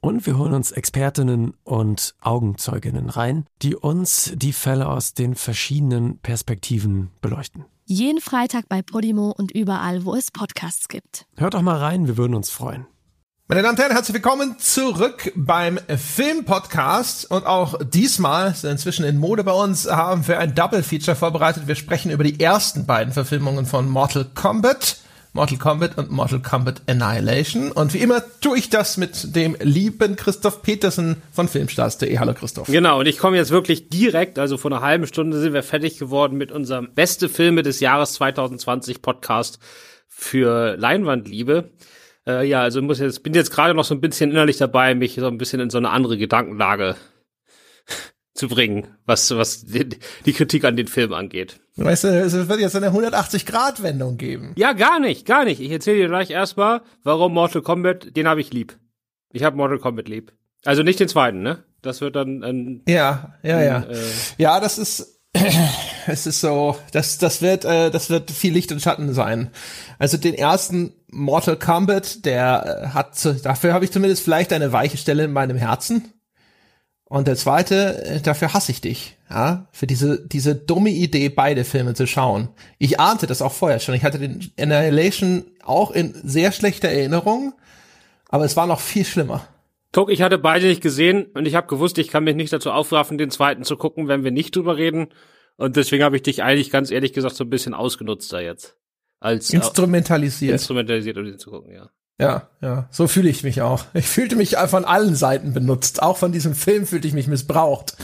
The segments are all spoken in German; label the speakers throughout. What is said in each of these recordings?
Speaker 1: Und wir holen uns Expertinnen und Augenzeuginnen rein, die uns die Fälle aus den verschiedenen Perspektiven beleuchten.
Speaker 2: Jeden Freitag bei Podimo und überall, wo es Podcasts gibt.
Speaker 1: Hört doch mal rein, wir würden uns freuen.
Speaker 3: Meine Damen und Herren, herzlich willkommen zurück beim Filmpodcast. Und auch diesmal, ist inzwischen in Mode bei uns, haben wir ein Double Feature vorbereitet. Wir sprechen über die ersten beiden Verfilmungen von Mortal Kombat. Mortal Kombat und Mortal Kombat Annihilation. Und wie immer tue ich das mit dem lieben Christoph Petersen von Filmstars.de. Hallo Christoph.
Speaker 4: Genau, und ich komme jetzt wirklich direkt, also vor einer halben Stunde sind wir fertig geworden mit unserem Beste Filme des Jahres 2020 Podcast für Leinwandliebe. Äh, ja, also muss jetzt, bin jetzt gerade noch so ein bisschen innerlich dabei, mich so ein bisschen in so eine andere Gedankenlage zu bringen, was, was die, die Kritik an den Film angeht.
Speaker 3: Weißt du, es wird jetzt eine 180-Grad-Wendung geben.
Speaker 4: Ja, gar nicht, gar nicht. Ich erzähle dir gleich erstmal, warum Mortal Kombat, den habe ich lieb. Ich habe Mortal Kombat lieb. Also nicht den zweiten, ne? Das wird dann ein.
Speaker 3: Ja, ja, ein, ja. Äh, ja, das ist. es ist so, das, das wird, äh, das wird viel Licht und Schatten sein. Also den ersten Mortal Kombat, der äh, hat, dafür habe ich zumindest vielleicht eine weiche Stelle in meinem Herzen. Und der zweite, äh, dafür hasse ich dich, ja, für diese, diese dumme Idee, beide Filme zu schauen. Ich ahnte das auch vorher schon. Ich hatte den Annihilation auch in sehr schlechter Erinnerung, aber es war noch viel schlimmer.
Speaker 4: Guck, ich hatte beide nicht gesehen und ich habe gewusst, ich kann mich nicht dazu aufraffen, den zweiten zu gucken, wenn wir nicht drüber reden. Und deswegen habe ich dich eigentlich ganz ehrlich gesagt so ein bisschen ausgenutzt da jetzt. Als
Speaker 3: instrumentalisiert.
Speaker 4: Instrumentalisiert, um den zu gucken, ja.
Speaker 3: Ja, ja, so fühle ich mich auch. Ich fühlte mich von allen Seiten benutzt. Auch von diesem Film fühlte ich mich missbraucht.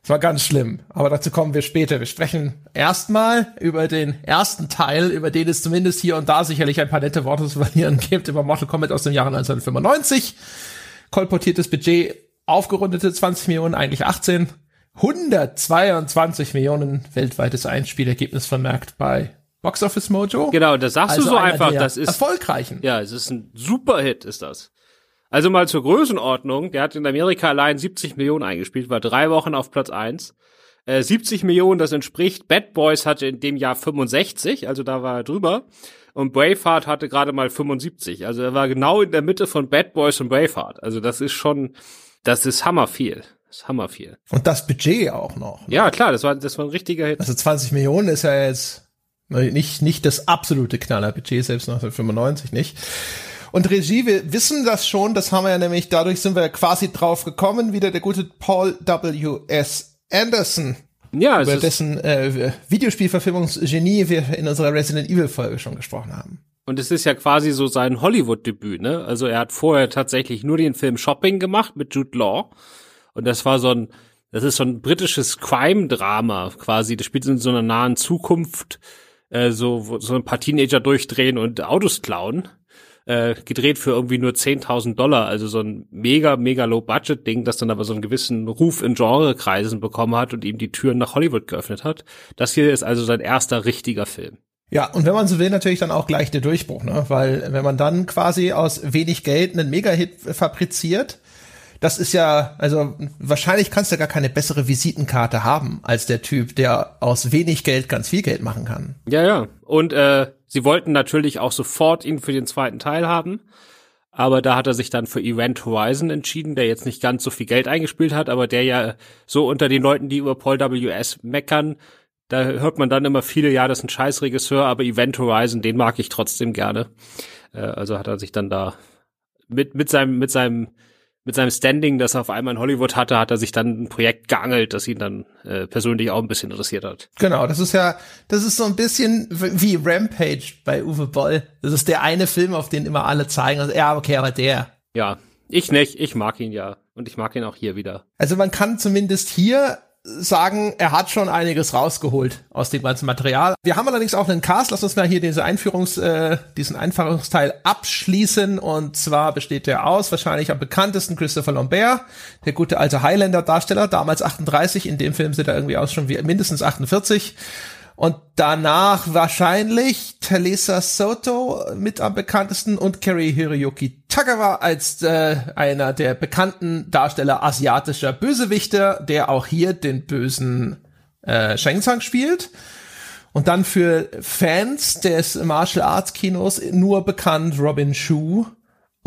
Speaker 3: Das war ganz schlimm. Aber dazu kommen wir später. Wir sprechen erstmal über den ersten Teil, über den es zumindest hier und da sicherlich ein paar nette Worte zu verlieren gibt, über Mortal Kombat aus dem Jahre 1995. Kolportiertes Budget, aufgerundete 20 Millionen, eigentlich 18. 122 Millionen weltweites Einspielergebnis vermerkt bei Box Office Mojo.
Speaker 4: Genau, das sagst also du so einfach, das ist
Speaker 3: erfolgreichen.
Speaker 4: Ja, es ist ein Superhit, ist das. Also mal zur Größenordnung, der hat in Amerika allein 70 Millionen eingespielt, war drei Wochen auf Platz eins. Äh, 70 Millionen, das entspricht, Bad Boys hatte in dem Jahr 65, also da war er drüber. Und Braveheart hatte gerade mal 75. Also er war genau in der Mitte von Bad Boys und Braveheart. Also das ist schon, das ist hammer viel. Das ist hammer viel.
Speaker 3: Und das Budget auch noch.
Speaker 4: Ne? Ja, klar, das war, das war ein richtiger Hit.
Speaker 3: Also 20 Millionen ist ja jetzt nicht, nicht das absolute Knallerbudget, selbst 1995 nicht. Und Regie, wir wissen das schon, das haben wir ja nämlich, dadurch sind wir quasi drauf gekommen, wieder der gute Paul W.S. Anderson. Ja, über dessen äh, Videospielverfilmungsgenie wir in unserer Resident Evil Folge schon gesprochen haben.
Speaker 4: Und es ist ja quasi so sein Hollywood-Debüt, ne? Also er hat vorher tatsächlich nur den Film Shopping gemacht mit Jude Law. Und das war so ein, das ist so ein britisches Crime-Drama quasi. Das spielt in so einer nahen Zukunft äh, so, so ein paar Teenager durchdrehen und Autos klauen. Äh, gedreht für irgendwie nur 10.000 Dollar, also so ein mega, mega Low-Budget-Ding, das dann aber so einen gewissen Ruf in Genrekreisen bekommen hat und ihm die Türen nach Hollywood geöffnet hat. Das hier ist also sein erster richtiger Film.
Speaker 3: Ja, und wenn man so will, natürlich dann auch gleich der Durchbruch, ne? Weil wenn man dann quasi aus wenig Geld einen Mega-Hit fabriziert, das ist ja, also wahrscheinlich kannst du gar keine bessere Visitenkarte haben als der Typ, der aus wenig Geld ganz viel Geld machen kann.
Speaker 4: Ja, ja. Und äh, sie wollten natürlich auch sofort ihn für den zweiten Teil haben. Aber da hat er sich dann für Event Horizon entschieden, der jetzt nicht ganz so viel Geld eingespielt hat, aber der ja so unter den Leuten, die über Paul W.S. meckern, da hört man dann immer viele, ja, das ist ein Scheißregisseur, aber Event Horizon, den mag ich trotzdem gerne. Äh, also hat er sich dann da mit, mit seinem, mit seinem mit seinem Standing, das er auf einmal in Hollywood hatte, hat er sich dann ein Projekt geangelt, das ihn dann äh, persönlich auch ein bisschen interessiert hat.
Speaker 3: Genau, das ist ja, das ist so ein bisschen wie Rampage bei Uwe Boll. Das ist der eine Film, auf den immer alle zeigen. Also, ja, okay, aber der.
Speaker 4: Ja, ich nicht, ich mag ihn ja. Und ich mag ihn auch hier wieder.
Speaker 3: Also man kann zumindest hier sagen, er hat schon einiges rausgeholt aus dem ganzen Material. Wir haben allerdings auch einen Cast. Lass uns mal hier diese Einführungs, äh, diesen Einfahrungsteil abschließen. Und zwar besteht der aus wahrscheinlich am bekanntesten Christopher Lambert, der gute alte Highlander-Darsteller, damals 38. In dem Film sieht er irgendwie aus schon wie mindestens 48. Und danach wahrscheinlich Talisa Soto mit am bekanntesten und Kerry Hiroyuki Tagawa als äh, einer der bekannten Darsteller asiatischer Bösewichte, der auch hier den bösen äh, Shang Tsung spielt. Und dann für Fans des Martial Arts Kinos nur bekannt Robin Shu,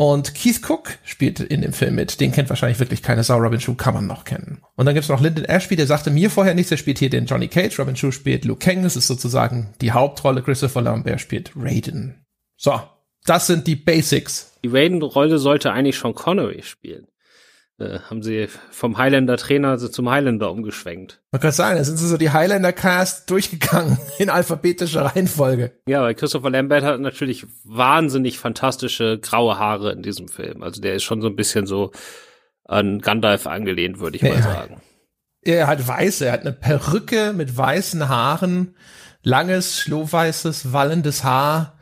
Speaker 3: und Keith Cook spielt in dem Film mit. Den kennt wahrscheinlich wirklich keine Sau. Robin Shue kann man noch kennen. Und dann gibt's noch Lyndon Ashby, der sagte mir vorher nichts. Der spielt hier den Johnny Cage. Robin Shue spielt Luke Kang. Das ist sozusagen die Hauptrolle. Christopher Lambert spielt Raiden. So, das sind die Basics.
Speaker 4: Die Raiden-Rolle sollte eigentlich Sean Connery spielen. Äh, haben sie vom Highlander-Trainer zum Highlander umgeschwenkt.
Speaker 3: Man kann sagen, da sind sie so die Highlander-Cast durchgegangen in alphabetischer Reihenfolge.
Speaker 4: Ja, weil Christopher Lambert hat natürlich wahnsinnig fantastische graue Haare in diesem Film. Also der ist schon so ein bisschen so an Gandalf angelehnt, würde ich ja, mal sagen.
Speaker 3: Er hat weiß, er hat eine Perücke mit weißen Haaren, langes, schlohweißes, wallendes Haar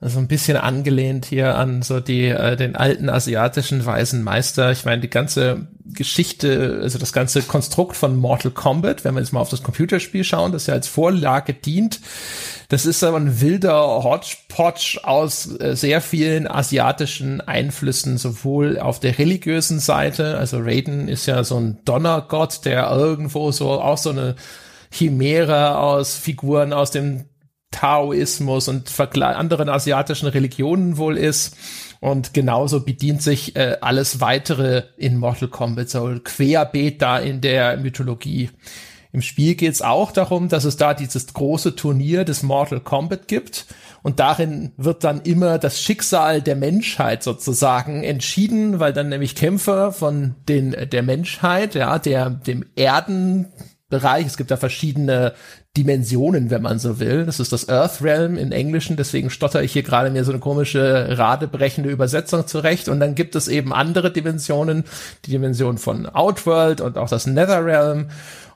Speaker 3: also ein bisschen angelehnt hier an so die äh, den alten asiatischen weißen Meister. Ich meine, die ganze Geschichte, also das ganze Konstrukt von Mortal Kombat, wenn wir jetzt mal auf das Computerspiel schauen, das ja als Vorlage dient, das ist aber ein wilder Hodgepodge aus äh, sehr vielen asiatischen Einflüssen, sowohl auf der religiösen Seite, also Raiden ist ja so ein Donnergott, der irgendwo so auch so eine Chimäre aus Figuren aus dem Taoismus und anderen asiatischen Religionen wohl ist. Und genauso bedient sich äh, alles weitere in Mortal Kombat, so querbeet da in der Mythologie. Im Spiel geht es auch darum, dass es da dieses große Turnier des Mortal Kombat gibt. Und darin wird dann immer das Schicksal der Menschheit sozusagen entschieden, weil dann nämlich Kämpfer von den, der Menschheit, ja, der, dem Erdenbereich, es gibt da verschiedene Dimensionen, wenn man so will. Das ist das Earth Realm in Englischen, deswegen stotter ich hier gerade mir so eine komische, radebrechende Übersetzung zurecht. Und dann gibt es eben andere Dimensionen, die Dimension von Outworld und auch das Nether Realm.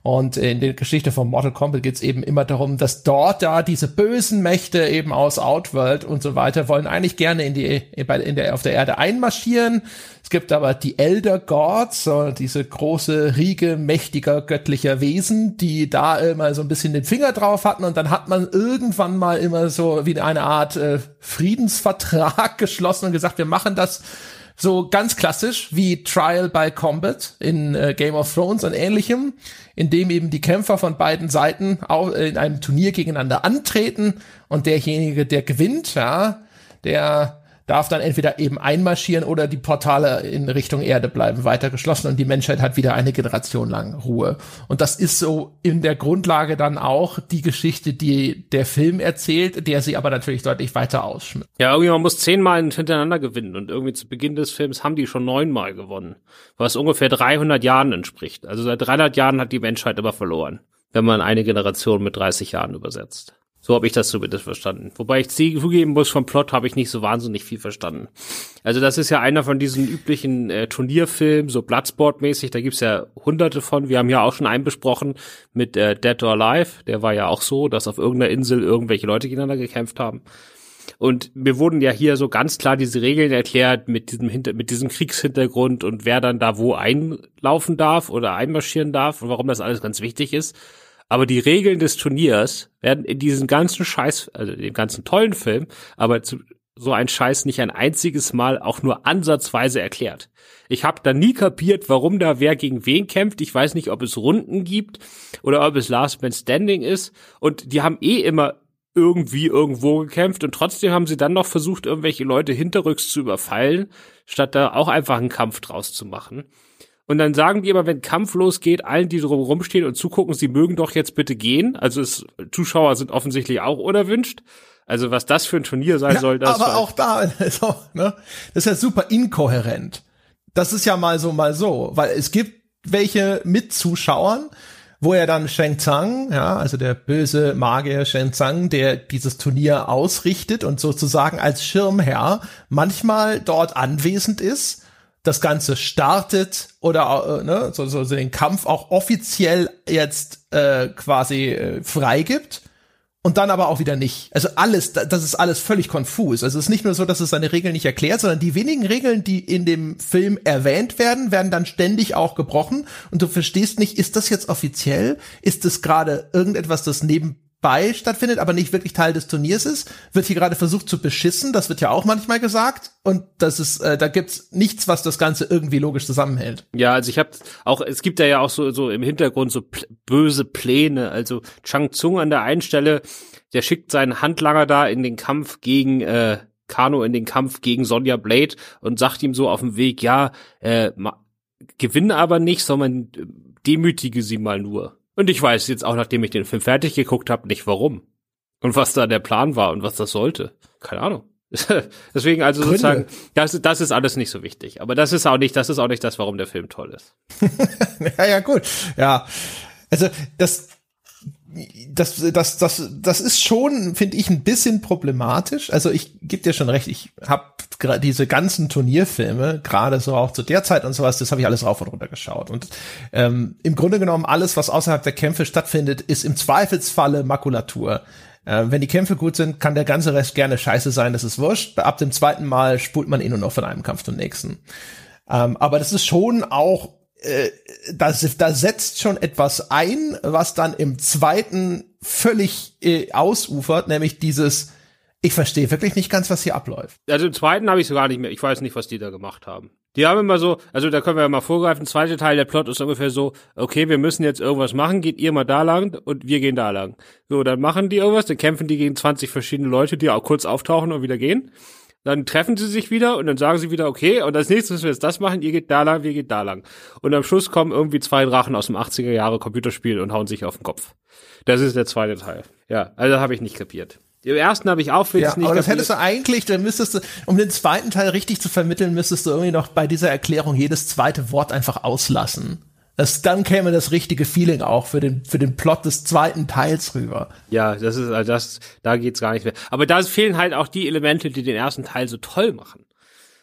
Speaker 3: Und in der Geschichte von Mortal Kombat geht es eben immer darum, dass dort da diese bösen Mächte eben aus Outworld und so weiter wollen eigentlich gerne in die in der auf der Erde einmarschieren. Es gibt aber die Elder Gods, diese große Riege mächtiger göttlicher Wesen, die da immer so ein bisschen den Finger drauf hatten und dann hat man irgendwann mal immer so wie eine Art äh, Friedensvertrag geschlossen und gesagt, wir machen das so ganz klassisch wie Trial by Combat in äh, Game of Thrones und ähnlichem, in dem eben die Kämpfer von beiden Seiten auch in einem Turnier gegeneinander antreten und derjenige, der gewinnt, ja, der darf dann entweder eben einmarschieren oder die Portale in Richtung Erde bleiben weiter geschlossen und die Menschheit hat wieder eine Generation lang Ruhe. Und das ist so in der Grundlage dann auch die Geschichte, die der Film erzählt, der sie aber natürlich deutlich weiter ausschmückt.
Speaker 4: Ja, irgendwie man muss zehnmal hintereinander gewinnen und irgendwie zu Beginn des Films haben die schon neunmal gewonnen, was ungefähr 300 Jahren entspricht. Also seit 300 Jahren hat die Menschheit aber verloren, wenn man eine Generation mit 30 Jahren übersetzt. So habe ich das zumindest verstanden. Wobei ich zugeben muss, vom Plot habe ich nicht so wahnsinnig viel verstanden. Also das ist ja einer von diesen üblichen äh, Turnierfilmen, so Bloodsport-mäßig, da gibt's ja hunderte von. Wir haben ja auch schon einen besprochen mit äh, Dead or Alive. Der war ja auch so, dass auf irgendeiner Insel irgendwelche Leute gegeneinander gekämpft haben. Und mir wurden ja hier so ganz klar diese Regeln erklärt mit diesem Hinter mit diesem Kriegshintergrund und wer dann da wo einlaufen darf oder einmarschieren darf und warum das alles ganz wichtig ist. Aber die Regeln des Turniers werden in diesem ganzen Scheiß, also dem ganzen tollen Film, aber zu, so ein Scheiß nicht ein einziges Mal auch nur ansatzweise erklärt. Ich habe da nie kapiert, warum da wer gegen wen kämpft. Ich weiß nicht, ob es Runden gibt oder ob es Last Man Standing ist. Und die haben eh immer irgendwie irgendwo gekämpft und trotzdem haben sie dann noch versucht, irgendwelche Leute hinterrücks zu überfallen, statt da auch einfach einen Kampf draus zu machen. Und dann sagen die immer, wenn Kampf losgeht, allen, die drum rumstehen und zugucken, sie mögen doch jetzt bitte gehen. Also es, Zuschauer sind offensichtlich auch unerwünscht. Also was das für ein Turnier sein ja, soll, das.
Speaker 3: Aber auch da, also, ne, das ist ja super inkohärent. Das ist ja mal so, mal so, weil es gibt welche mit Zuschauern, wo er dann Sheng Tsang, ja, also der böse Magier Sheng Tsang, der dieses Turnier ausrichtet und sozusagen als Schirmherr manchmal dort anwesend ist das Ganze startet oder äh, ne, so, so, so den Kampf auch offiziell jetzt äh, quasi äh, freigibt und dann aber auch wieder nicht. Also alles, das ist alles völlig konfus. Also es ist nicht nur so, dass es seine Regeln nicht erklärt, sondern die wenigen Regeln, die in dem Film erwähnt werden, werden dann ständig auch gebrochen und du verstehst nicht, ist das jetzt offiziell? Ist das gerade irgendetwas, das neben bei stattfindet, aber nicht wirklich Teil des Turniers ist, wird hier gerade versucht zu beschissen. Das wird ja auch manchmal gesagt. Und das ist, äh, da gibt's nichts, was das Ganze irgendwie logisch zusammenhält.
Speaker 4: Ja, also ich habe auch, es gibt ja auch so so im Hintergrund so pl böse Pläne. Also Chang Tsung an der einen Stelle, der schickt seinen Handlanger da in den Kampf gegen äh, Kano in den Kampf gegen Sonja Blade und sagt ihm so auf dem Weg, ja, äh, gewinne aber nicht, sondern demütige sie mal nur. Und ich weiß jetzt auch, nachdem ich den Film fertig geguckt habe, nicht warum. Und was da der Plan war und was das sollte. Keine Ahnung. Deswegen also Gründe. sozusagen, das, das ist alles nicht so wichtig. Aber das ist auch nicht, das ist auch nicht das, warum der Film toll ist.
Speaker 3: ja, ja, gut. Ja. Also, das, das, das, das, das ist schon, finde ich, ein bisschen problematisch. Also ich gebe dir schon recht, ich habe diese ganzen Turnierfilme, gerade so auch zu der Zeit und sowas, das habe ich alles rauf und runter geschaut. Und ähm, im Grunde genommen, alles, was außerhalb der Kämpfe stattfindet, ist im Zweifelsfalle Makulatur. Äh, wenn die Kämpfe gut sind, kann der ganze Rest gerne scheiße sein, das ist wurscht. Ab dem zweiten Mal spult man eh nur noch von einem Kampf zum nächsten. Ähm, aber das ist schon auch äh, da, da setzt schon etwas ein, was dann im zweiten völlig äh, ausufert, nämlich dieses, ich verstehe wirklich nicht ganz, was hier abläuft.
Speaker 4: Also im zweiten habe ich so gar nicht mehr, ich weiß nicht, was die da gemacht haben. Die haben immer so, also da können wir ja mal vorgreifen, zweite Teil der Plot ist ungefähr so, okay, wir müssen jetzt irgendwas machen, geht ihr mal da lang und wir gehen da lang. So, dann machen die irgendwas, dann kämpfen die gegen 20 verschiedene Leute, die auch kurz auftauchen und wieder gehen. Dann treffen sie sich wieder und dann sagen sie wieder, okay, und als nächstes müssen wir jetzt das machen, ihr geht da lang, wir geht da lang. Und am Schluss kommen irgendwie zwei Drachen aus dem 80er Jahre Computerspiel und hauen sich auf den Kopf. Das ist der zweite Teil. Ja, also habe ich nicht kapiert. Im ersten habe ich auch
Speaker 3: ja, nicht aber das hättest du eigentlich, dann müsstest du, um den zweiten Teil richtig zu vermitteln, müsstest du irgendwie noch bei dieser Erklärung jedes zweite Wort einfach auslassen. Das, dann käme das richtige Feeling auch für den, für den Plot des zweiten Teils rüber.
Speaker 4: Ja, das ist, also das, da geht's gar nicht mehr. Aber da fehlen halt auch die Elemente, die den ersten Teil so toll machen.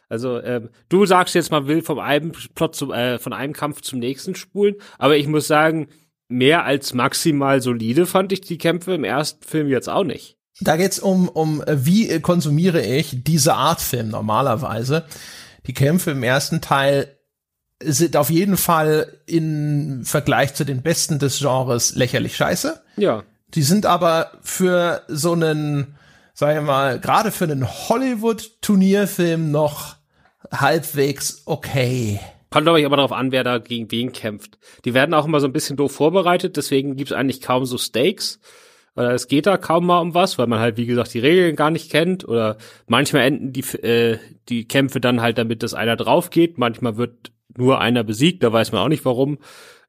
Speaker 4: Also ähm, du sagst jetzt mal, will vom einem Plot zum, äh, von einem Kampf zum nächsten spulen, aber ich muss sagen, mehr als maximal solide fand ich die Kämpfe im ersten Film jetzt auch nicht.
Speaker 3: Da geht's um, um äh, wie konsumiere ich diese Art Film normalerweise. Die Kämpfe im ersten Teil sind auf jeden Fall im Vergleich zu den besten des Genres lächerlich scheiße.
Speaker 4: Ja.
Speaker 3: Die sind aber für so einen, sagen wir mal, gerade für einen Hollywood-Turnierfilm noch halbwegs okay.
Speaker 4: Kommt, glaube ich, aber darauf an, wer da gegen wen kämpft. Die werden auch immer so ein bisschen doof vorbereitet, deswegen gibt's eigentlich kaum so Stakes. Oder es geht da kaum mal um was, weil man halt, wie gesagt, die Regeln gar nicht kennt. Oder manchmal enden die, äh, die Kämpfe dann halt damit, dass einer drauf geht. Manchmal wird nur einer besiegt, da weiß man auch nicht warum.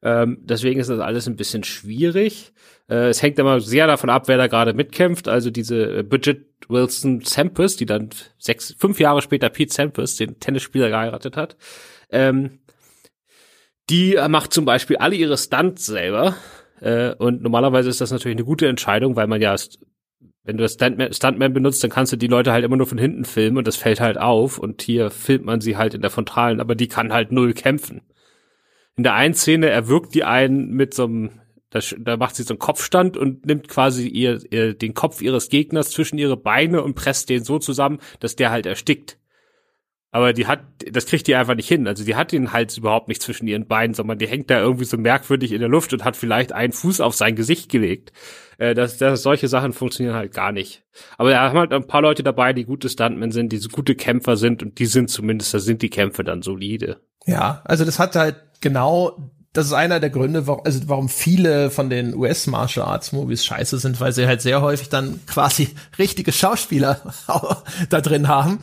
Speaker 4: Ähm, deswegen ist das alles ein bisschen schwierig. Äh, es hängt immer sehr davon ab, wer da gerade mitkämpft. Also diese äh, Bridget Wilson Sampras, die dann sechs, fünf Jahre später Pete Sampras, den Tennisspieler, geheiratet hat. Ähm, die macht zum Beispiel alle ihre Stunts selber. Äh, und normalerweise ist das natürlich eine gute Entscheidung, weil man ja wenn du das Stuntman, Stuntman benutzt, dann kannst du die Leute halt immer nur von hinten filmen und das fällt halt auf und hier filmt man sie halt in der Frontalen, aber die kann halt null kämpfen. In der einen Szene erwürgt die einen mit so einem, da, da macht sie so einen Kopfstand und nimmt quasi ihr, ihr den Kopf ihres Gegners zwischen ihre Beine und presst den so zusammen, dass der halt erstickt. Aber die hat, das kriegt die einfach nicht hin. Also die hat den Hals überhaupt nicht zwischen ihren Beinen, sondern die hängt da irgendwie so merkwürdig in der Luft und hat vielleicht einen Fuß auf sein Gesicht gelegt. Äh, das, das, solche Sachen funktionieren halt gar nicht. Aber da haben halt ein paar Leute dabei, die gute Stuntmen sind, die so gute Kämpfer sind und die sind zumindest, da sind die Kämpfe dann solide.
Speaker 3: Ja, also das hat halt genau das ist einer der Gründe, warum, also warum viele von den US Martial Arts Movies scheiße sind, weil sie halt sehr häufig dann quasi richtige Schauspieler da drin haben.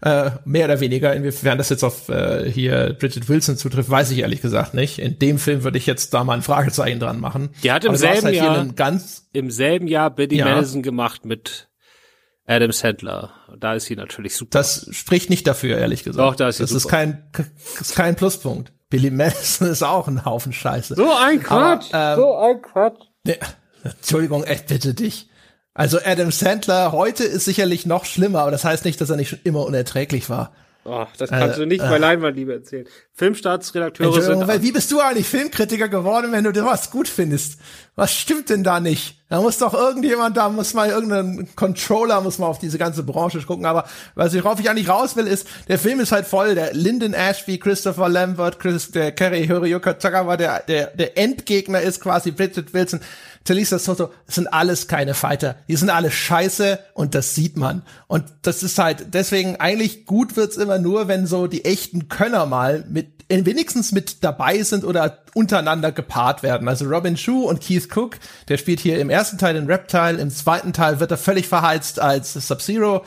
Speaker 3: Äh, mehr oder weniger. Inwiefern das jetzt auf äh, hier Bridget Wilson zutrifft, weiß ich ehrlich gesagt nicht. In dem Film würde ich jetzt da mal ein Fragezeichen dran machen.
Speaker 4: Die hat im selben halt Jahr ganz im selben Jahr Biddy ja. Madison gemacht mit Adam Sandler. Da ist sie natürlich super.
Speaker 3: Das spricht nicht dafür, ehrlich gesagt.
Speaker 4: Doch, da ist sie
Speaker 3: Das super. ist kein, ist kein Pluspunkt. Billy Madison ist auch ein Haufen Scheiße.
Speaker 4: So ein Quatsch. Aber, ähm, so ein Quatsch.
Speaker 3: Ne, Entschuldigung, echt bitte dich. Also Adam Sandler heute ist sicherlich noch schlimmer, aber das heißt nicht, dass er nicht schon immer unerträglich war.
Speaker 4: Oh, das kannst äh, du nicht äh, bei Leinwandliebe erzählen. Filmstaatsredakteure sind.
Speaker 3: Weil, wie bist du eigentlich Filmkritiker geworden, wenn du was gut findest? Was stimmt denn da nicht? Da muss doch irgendjemand, da muss mal irgendein Controller, muss mal auf diese ganze Branche gucken. Aber was ich, worauf ich eigentlich raus will, ist, der Film ist halt voll. Der Lyndon Ashby, Christopher Lambert, Chris, der Kerry Hiroyuka Tagawa, der, der, der Endgegner ist quasi Bridget Wilson. Talisa Soto, das sind alles keine Fighter. Die sind alle scheiße und das sieht man. Und das ist halt, deswegen eigentlich gut wird's immer nur, wenn so die echten Könner mal mit wenigstens mit dabei sind oder untereinander gepaart werden. Also Robin Shu und Keith Cook, der spielt hier im ersten Teil den Reptile, im zweiten Teil wird er völlig verheizt als Sub-Zero.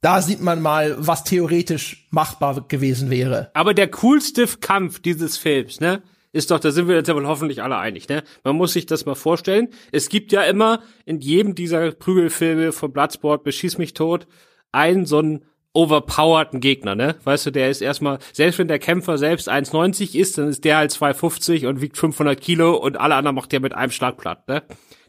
Speaker 3: Da sieht man mal, was theoretisch machbar gewesen wäre.
Speaker 4: Aber der coolste Kampf dieses Films, ne? Ist doch, da sind wir uns ja wohl hoffentlich alle einig, ne? Man muss sich das mal vorstellen. Es gibt ja immer in jedem dieser Prügelfilme von Bloodsport bis Schieß mich tot einen so einen overpowerten Gegner, ne? Weißt du, der ist erstmal, selbst wenn der Kämpfer selbst 1,90 ist, dann ist der halt 2,50 und wiegt 500 Kilo und alle anderen macht der mit einem Schlag platt, ne?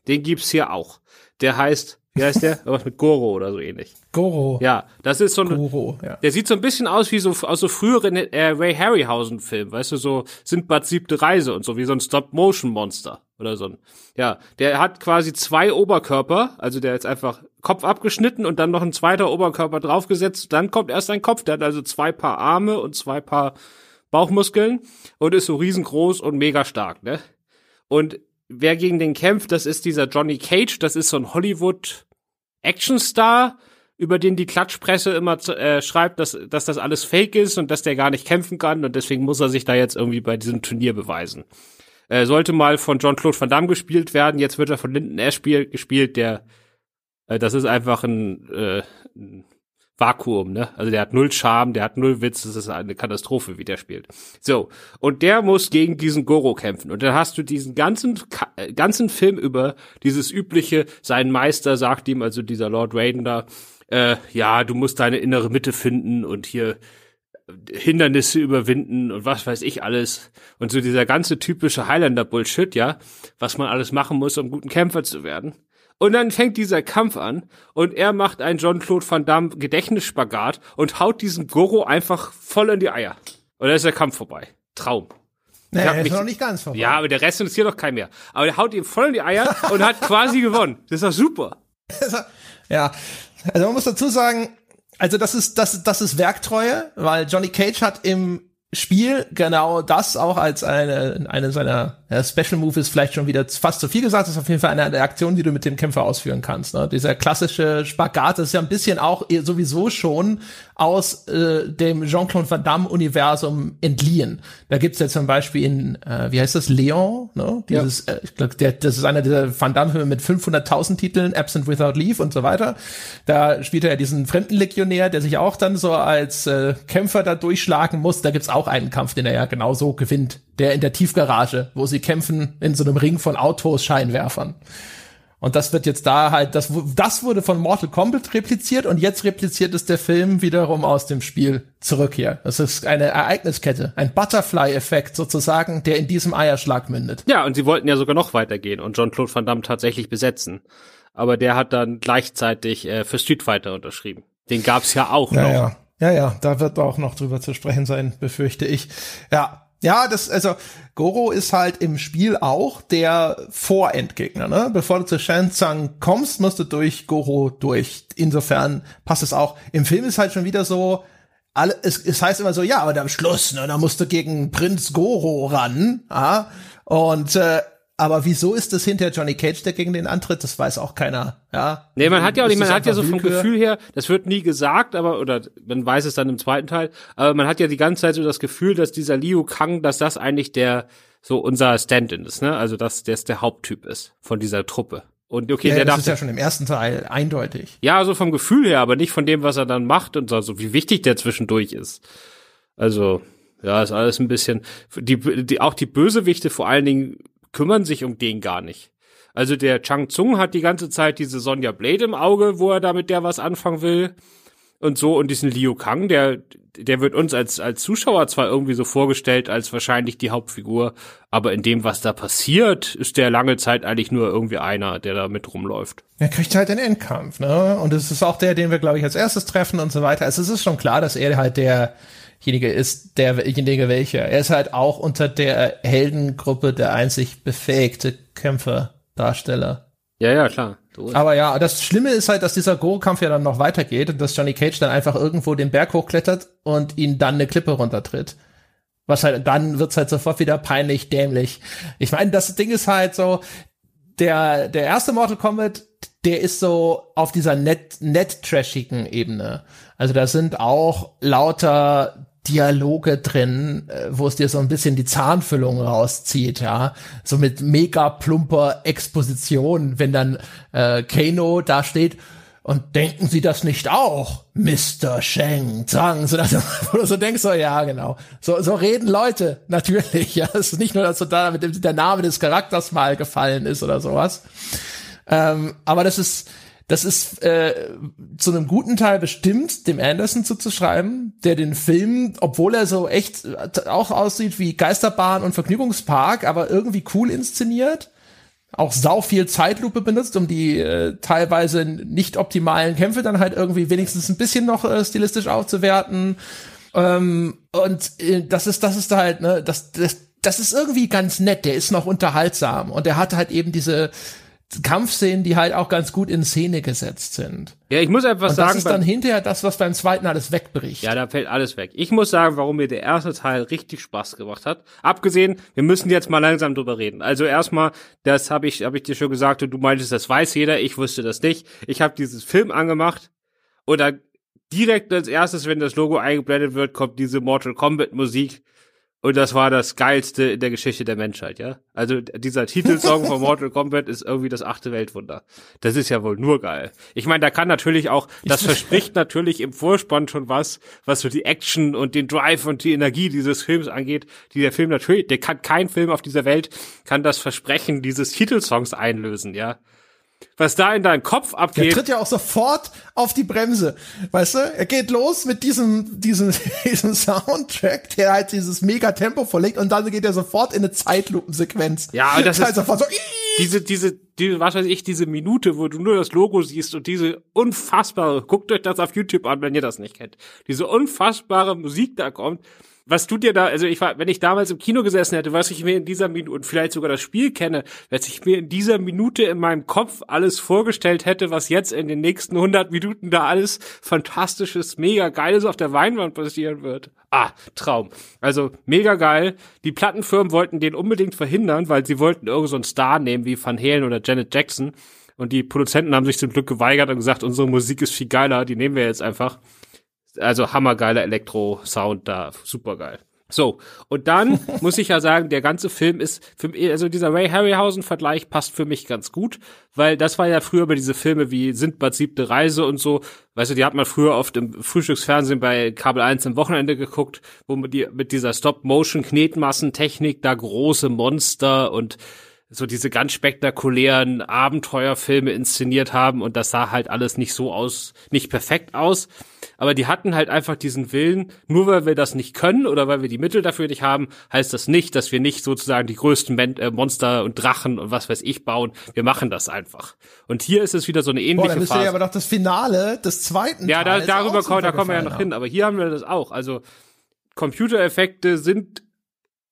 Speaker 4: Den gibt's hier auch. Der heißt, wie heißt der? Was mit Goro oder so ähnlich.
Speaker 3: Goro.
Speaker 4: Ja, das ist so ein, Goro, ja. der sieht so ein bisschen aus wie so, aus so früheren äh, Ray Harryhausen Film, weißt du, so Sindbad siebte Reise und so, wie so ein Stop-Motion-Monster oder so ein, ja, der hat quasi zwei Oberkörper, also der ist einfach Kopf abgeschnitten und dann noch ein zweiter Oberkörper draufgesetzt. Dann kommt erst ein Kopf. Der hat also zwei Paar Arme und zwei Paar Bauchmuskeln und ist so riesengroß und mega stark, ne? Und wer gegen den kämpft, das ist dieser Johnny Cage. Das ist so ein Hollywood Actionstar, über den die Klatschpresse immer äh, schreibt, dass, dass das alles fake ist und dass der gar nicht kämpfen kann und deswegen muss er sich da jetzt irgendwie bei diesem Turnier beweisen. Äh, sollte mal von John-Claude Van Damme gespielt werden, jetzt wird er von Lyndon Ashby gespielt, der das ist einfach ein, äh, ein Vakuum, ne? Also der hat null Charme, der hat null Witz, das ist eine Katastrophe, wie der spielt. So, und der muss gegen diesen Goro kämpfen. Und dann hast du diesen ganzen äh, ganzen Film über dieses übliche, sein Meister sagt ihm, also dieser Lord Raiden da, äh, ja, du musst deine innere Mitte finden und hier Hindernisse überwinden und was weiß ich alles. Und so dieser ganze typische Highlander-Bullshit, ja, was man alles machen muss, um guten Kämpfer zu werden. Und dann fängt dieser Kampf an und er macht einen Jean-Claude Van Damme Gedächtnisspagat und haut diesen Goro einfach voll in die Eier. Und dann ist der Kampf vorbei. Traum.
Speaker 3: Naja, er ist noch nicht ganz
Speaker 4: vorbei. Ja, aber der Rest interessiert doch kein mehr. Aber der haut ihm voll in die Eier und hat quasi gewonnen. Das ist doch super.
Speaker 3: ja, also man muss dazu sagen, also das ist, das, das ist Werktreue, weil Johnny Cage hat im Spiel genau das auch als eine, eine seiner ja, Special Move ist vielleicht schon wieder fast zu viel gesagt, das ist auf jeden Fall eine der Aktionen, die du mit dem Kämpfer ausführen kannst. Ne? Dieser klassische Spagat ist ja ein bisschen auch sowieso schon aus äh, dem Jean-Claude Van Damme-Universum entliehen. Da gibt's ja zum Beispiel in, äh, wie heißt das, Leon, ne? Dieses, ja. äh, ich glaub, der, das ist einer dieser Van Damme-Filme mit 500.000 Titeln, Absent Without Leave und so weiter. Da spielt er ja diesen Fremdenlegionär, der sich auch dann so als äh, Kämpfer da durchschlagen muss. Da gibt's auch einen Kampf, den er ja genauso gewinnt der in der Tiefgarage, wo sie kämpfen in so einem Ring von Autos, Scheinwerfern. Und das wird jetzt da halt, das, das wurde von Mortal Kombat repliziert und jetzt repliziert es der Film wiederum aus dem Spiel zurück hier. Das ist eine Ereigniskette, ein Butterfly-Effekt sozusagen, der in diesem Eierschlag mündet.
Speaker 4: Ja, und sie wollten ja sogar noch weitergehen und Jean-Claude Van Damme tatsächlich besetzen. Aber der hat dann gleichzeitig äh, für Street Fighter unterschrieben. Den gab's ja auch
Speaker 3: ja,
Speaker 4: noch.
Speaker 3: Ja. ja, ja, da wird auch noch drüber zu sprechen sein, befürchte ich. Ja, ja, das, also, Goro ist halt im Spiel auch der Vorendgegner, ne? Bevor du zu Shansang kommst, musst du durch Goro durch. Insofern passt es auch. Im Film ist halt schon wieder so, alle, es, es heißt immer so, ja, aber am Schluss, ne, da musst du gegen Prinz Goro ran, ja? Und äh, aber wieso ist das hinter Johnny Cage, der gegen den antritt? Das weiß auch keiner. Ja.
Speaker 4: Nee, man hat ja auch nicht, man hat ja so vom Gefühl her, das wird nie gesagt, aber, oder man weiß es dann im zweiten Teil, aber man hat ja die ganze Zeit so das Gefühl, dass dieser Liu Kang, dass das eigentlich der, so unser Stand-in ist, ne? Also, dass der der Haupttyp ist von dieser Truppe. Und okay,
Speaker 3: ja,
Speaker 4: der
Speaker 3: das
Speaker 4: darf.
Speaker 3: ist ja schon im ersten Teil eindeutig.
Speaker 4: Ja, also vom Gefühl her, aber nicht von dem, was er dann macht und so, so wie wichtig der zwischendurch ist. Also, ja, ist alles ein bisschen, die, die, auch die Bösewichte vor allen Dingen kümmern sich um den gar nicht. Also der Chang Tsung hat die ganze Zeit diese Sonja Blade im Auge, wo er da mit der was anfangen will. Und so, und diesen Liu Kang, der, der wird uns als, als Zuschauer zwar irgendwie so vorgestellt als wahrscheinlich die Hauptfigur, aber in dem, was da passiert, ist der lange Zeit eigentlich nur irgendwie einer, der da mit rumläuft.
Speaker 3: Er kriegt halt den Endkampf, ne? Und es ist auch der, den wir, glaube ich, als erstes treffen und so weiter. Also es ist schon klar, dass er halt der, derjenige ist, derjenige welcher. Er ist halt auch unter der Heldengruppe der einzig befähigte Kämpferdarsteller
Speaker 4: Ja, ja, klar.
Speaker 3: Aber ja, das Schlimme ist halt, dass dieser Go-Kampf ja dann noch weitergeht und dass Johnny Cage dann einfach irgendwo den Berg hochklettert und ihn dann eine Klippe runtertritt. Was halt, dann wird's halt sofort wieder peinlich, dämlich. Ich meine, das Ding ist halt so, der, der erste Mortal Kombat, der ist so auf dieser net, net trashigen Ebene. Also da sind auch lauter Dialoge drin, äh, wo es dir so ein bisschen die Zahnfüllung rauszieht, ja. So mit mega plumper Exposition, wenn dann äh, Kano da steht und denken Sie das nicht auch, Mr. Sheng Zhang? So, dass, wo du so denkst, so, ja, genau. So, so reden Leute, natürlich, ja. Es ist nicht nur, dass so da mit dem, der Name des Charakters mal gefallen ist oder sowas. Ähm, aber das ist, das ist äh, zu einem guten Teil bestimmt dem Anderson zuzuschreiben, der den Film, obwohl er so echt äh, auch aussieht wie Geisterbahn und Vergnügungspark, aber irgendwie cool inszeniert, auch sau viel Zeitlupe benutzt, um die äh, teilweise nicht optimalen Kämpfe dann halt irgendwie wenigstens ein bisschen noch äh, stilistisch aufzuwerten. Ähm, und äh, das ist, das ist halt, ne, das, das, das ist irgendwie ganz nett, der ist noch unterhaltsam und der hat halt eben diese Kampfszenen, die halt auch ganz gut in Szene gesetzt sind.
Speaker 4: Ja, ich muss einfach
Speaker 3: und
Speaker 4: sagen.
Speaker 3: Das ist dann hinterher das, was beim zweiten alles wegbricht.
Speaker 4: Ja, da fällt alles weg. Ich muss sagen, warum mir der erste Teil richtig Spaß gemacht hat. Abgesehen, wir müssen jetzt mal langsam drüber reden. Also erstmal, das habe ich, hab ich dir schon gesagt und du meintest, das weiß jeder. Ich wusste das nicht. Ich habe dieses Film angemacht oder direkt als erstes, wenn das Logo eingeblendet wird, kommt diese Mortal Kombat Musik und das war das geilste in der Geschichte der Menschheit, ja. Also dieser Titelsong von Mortal Kombat ist irgendwie das achte Weltwunder. Das ist ja wohl nur geil. Ich meine, da kann natürlich auch, das verspricht natürlich im Vorspann schon was, was so die Action und den Drive und die Energie dieses Films angeht, die der Film natürlich, der kann kein Film auf dieser Welt kann das Versprechen dieses Titelsongs einlösen, ja was da in deinem Kopf abgeht.
Speaker 3: Er tritt ja auch sofort auf die Bremse. Weißt du? Er geht los mit diesem, diesem, diesem Soundtrack, der halt dieses mega Tempo verlegt und dann geht er sofort in eine Zeitlupensequenz.
Speaker 4: Ja, das ist sofort so, diese, diese, diese, was weiß ich, diese Minute, wo du nur das Logo siehst und diese unfassbare, guckt euch das auf YouTube an, wenn ihr das nicht kennt. Diese unfassbare Musik da kommt was du dir da, also ich war, wenn ich damals im Kino gesessen hätte, was ich mir in dieser Minute und vielleicht sogar das Spiel kenne, was ich mir in dieser Minute in meinem Kopf alles vorgestellt hätte, was jetzt in den nächsten 100 Minuten da alles fantastisches, mega geiles auf der Weinwand passieren wird. Ah, Traum. Also mega geil. Die Plattenfirmen wollten den unbedingt verhindern, weil sie wollten irgendeinen so Star nehmen wie Van Halen oder Janet Jackson. Und die Produzenten haben sich zum Glück geweigert und gesagt, unsere Musik ist viel geiler, die nehmen wir jetzt einfach. Also hammergeiler Elektro-Sound da, supergeil. So, und dann muss ich ja sagen, der ganze Film ist, für, also dieser Ray Harryhausen-Vergleich passt für mich ganz gut, weil das war ja früher bei diese Filme wie Sindbad siebte Reise und so, weißt du, die hat man früher oft im Frühstücksfernsehen bei Kabel 1 am Wochenende geguckt, wo man die mit dieser Stop-Motion-Knetmassentechnik da große Monster und so diese ganz spektakulären Abenteuerfilme inszeniert haben und das sah halt alles nicht so aus, nicht perfekt aus aber die hatten halt einfach diesen Willen, nur weil wir das nicht können oder weil wir die Mittel dafür nicht haben, heißt das nicht, dass wir nicht sozusagen die größten Men äh, Monster und Drachen und was weiß ich bauen. Wir machen das einfach. Und hier ist es wieder so eine ähnliche Boah, dann
Speaker 3: Phase. Ja aber doch das Finale des zweiten
Speaker 4: Ja, da, darüber kommen, da kommen wir ja noch hin. Aber hier haben wir das auch. Also Computereffekte sind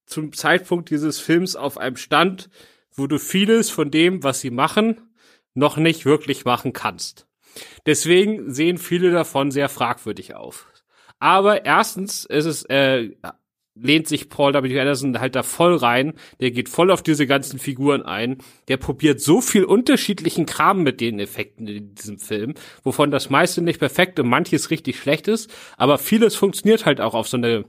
Speaker 4: zum Zeitpunkt dieses Films auf einem Stand, wo du vieles von dem, was sie machen, noch nicht wirklich machen kannst. Deswegen sehen viele davon sehr fragwürdig auf. Aber erstens ist es, äh, lehnt sich Paul W. Anderson halt da voll rein. Der geht voll auf diese ganzen Figuren ein. Der probiert so viel unterschiedlichen Kram mit den Effekten in diesem Film, wovon das meiste nicht perfekt und manches richtig schlecht ist. Aber vieles funktioniert halt auch auf so eine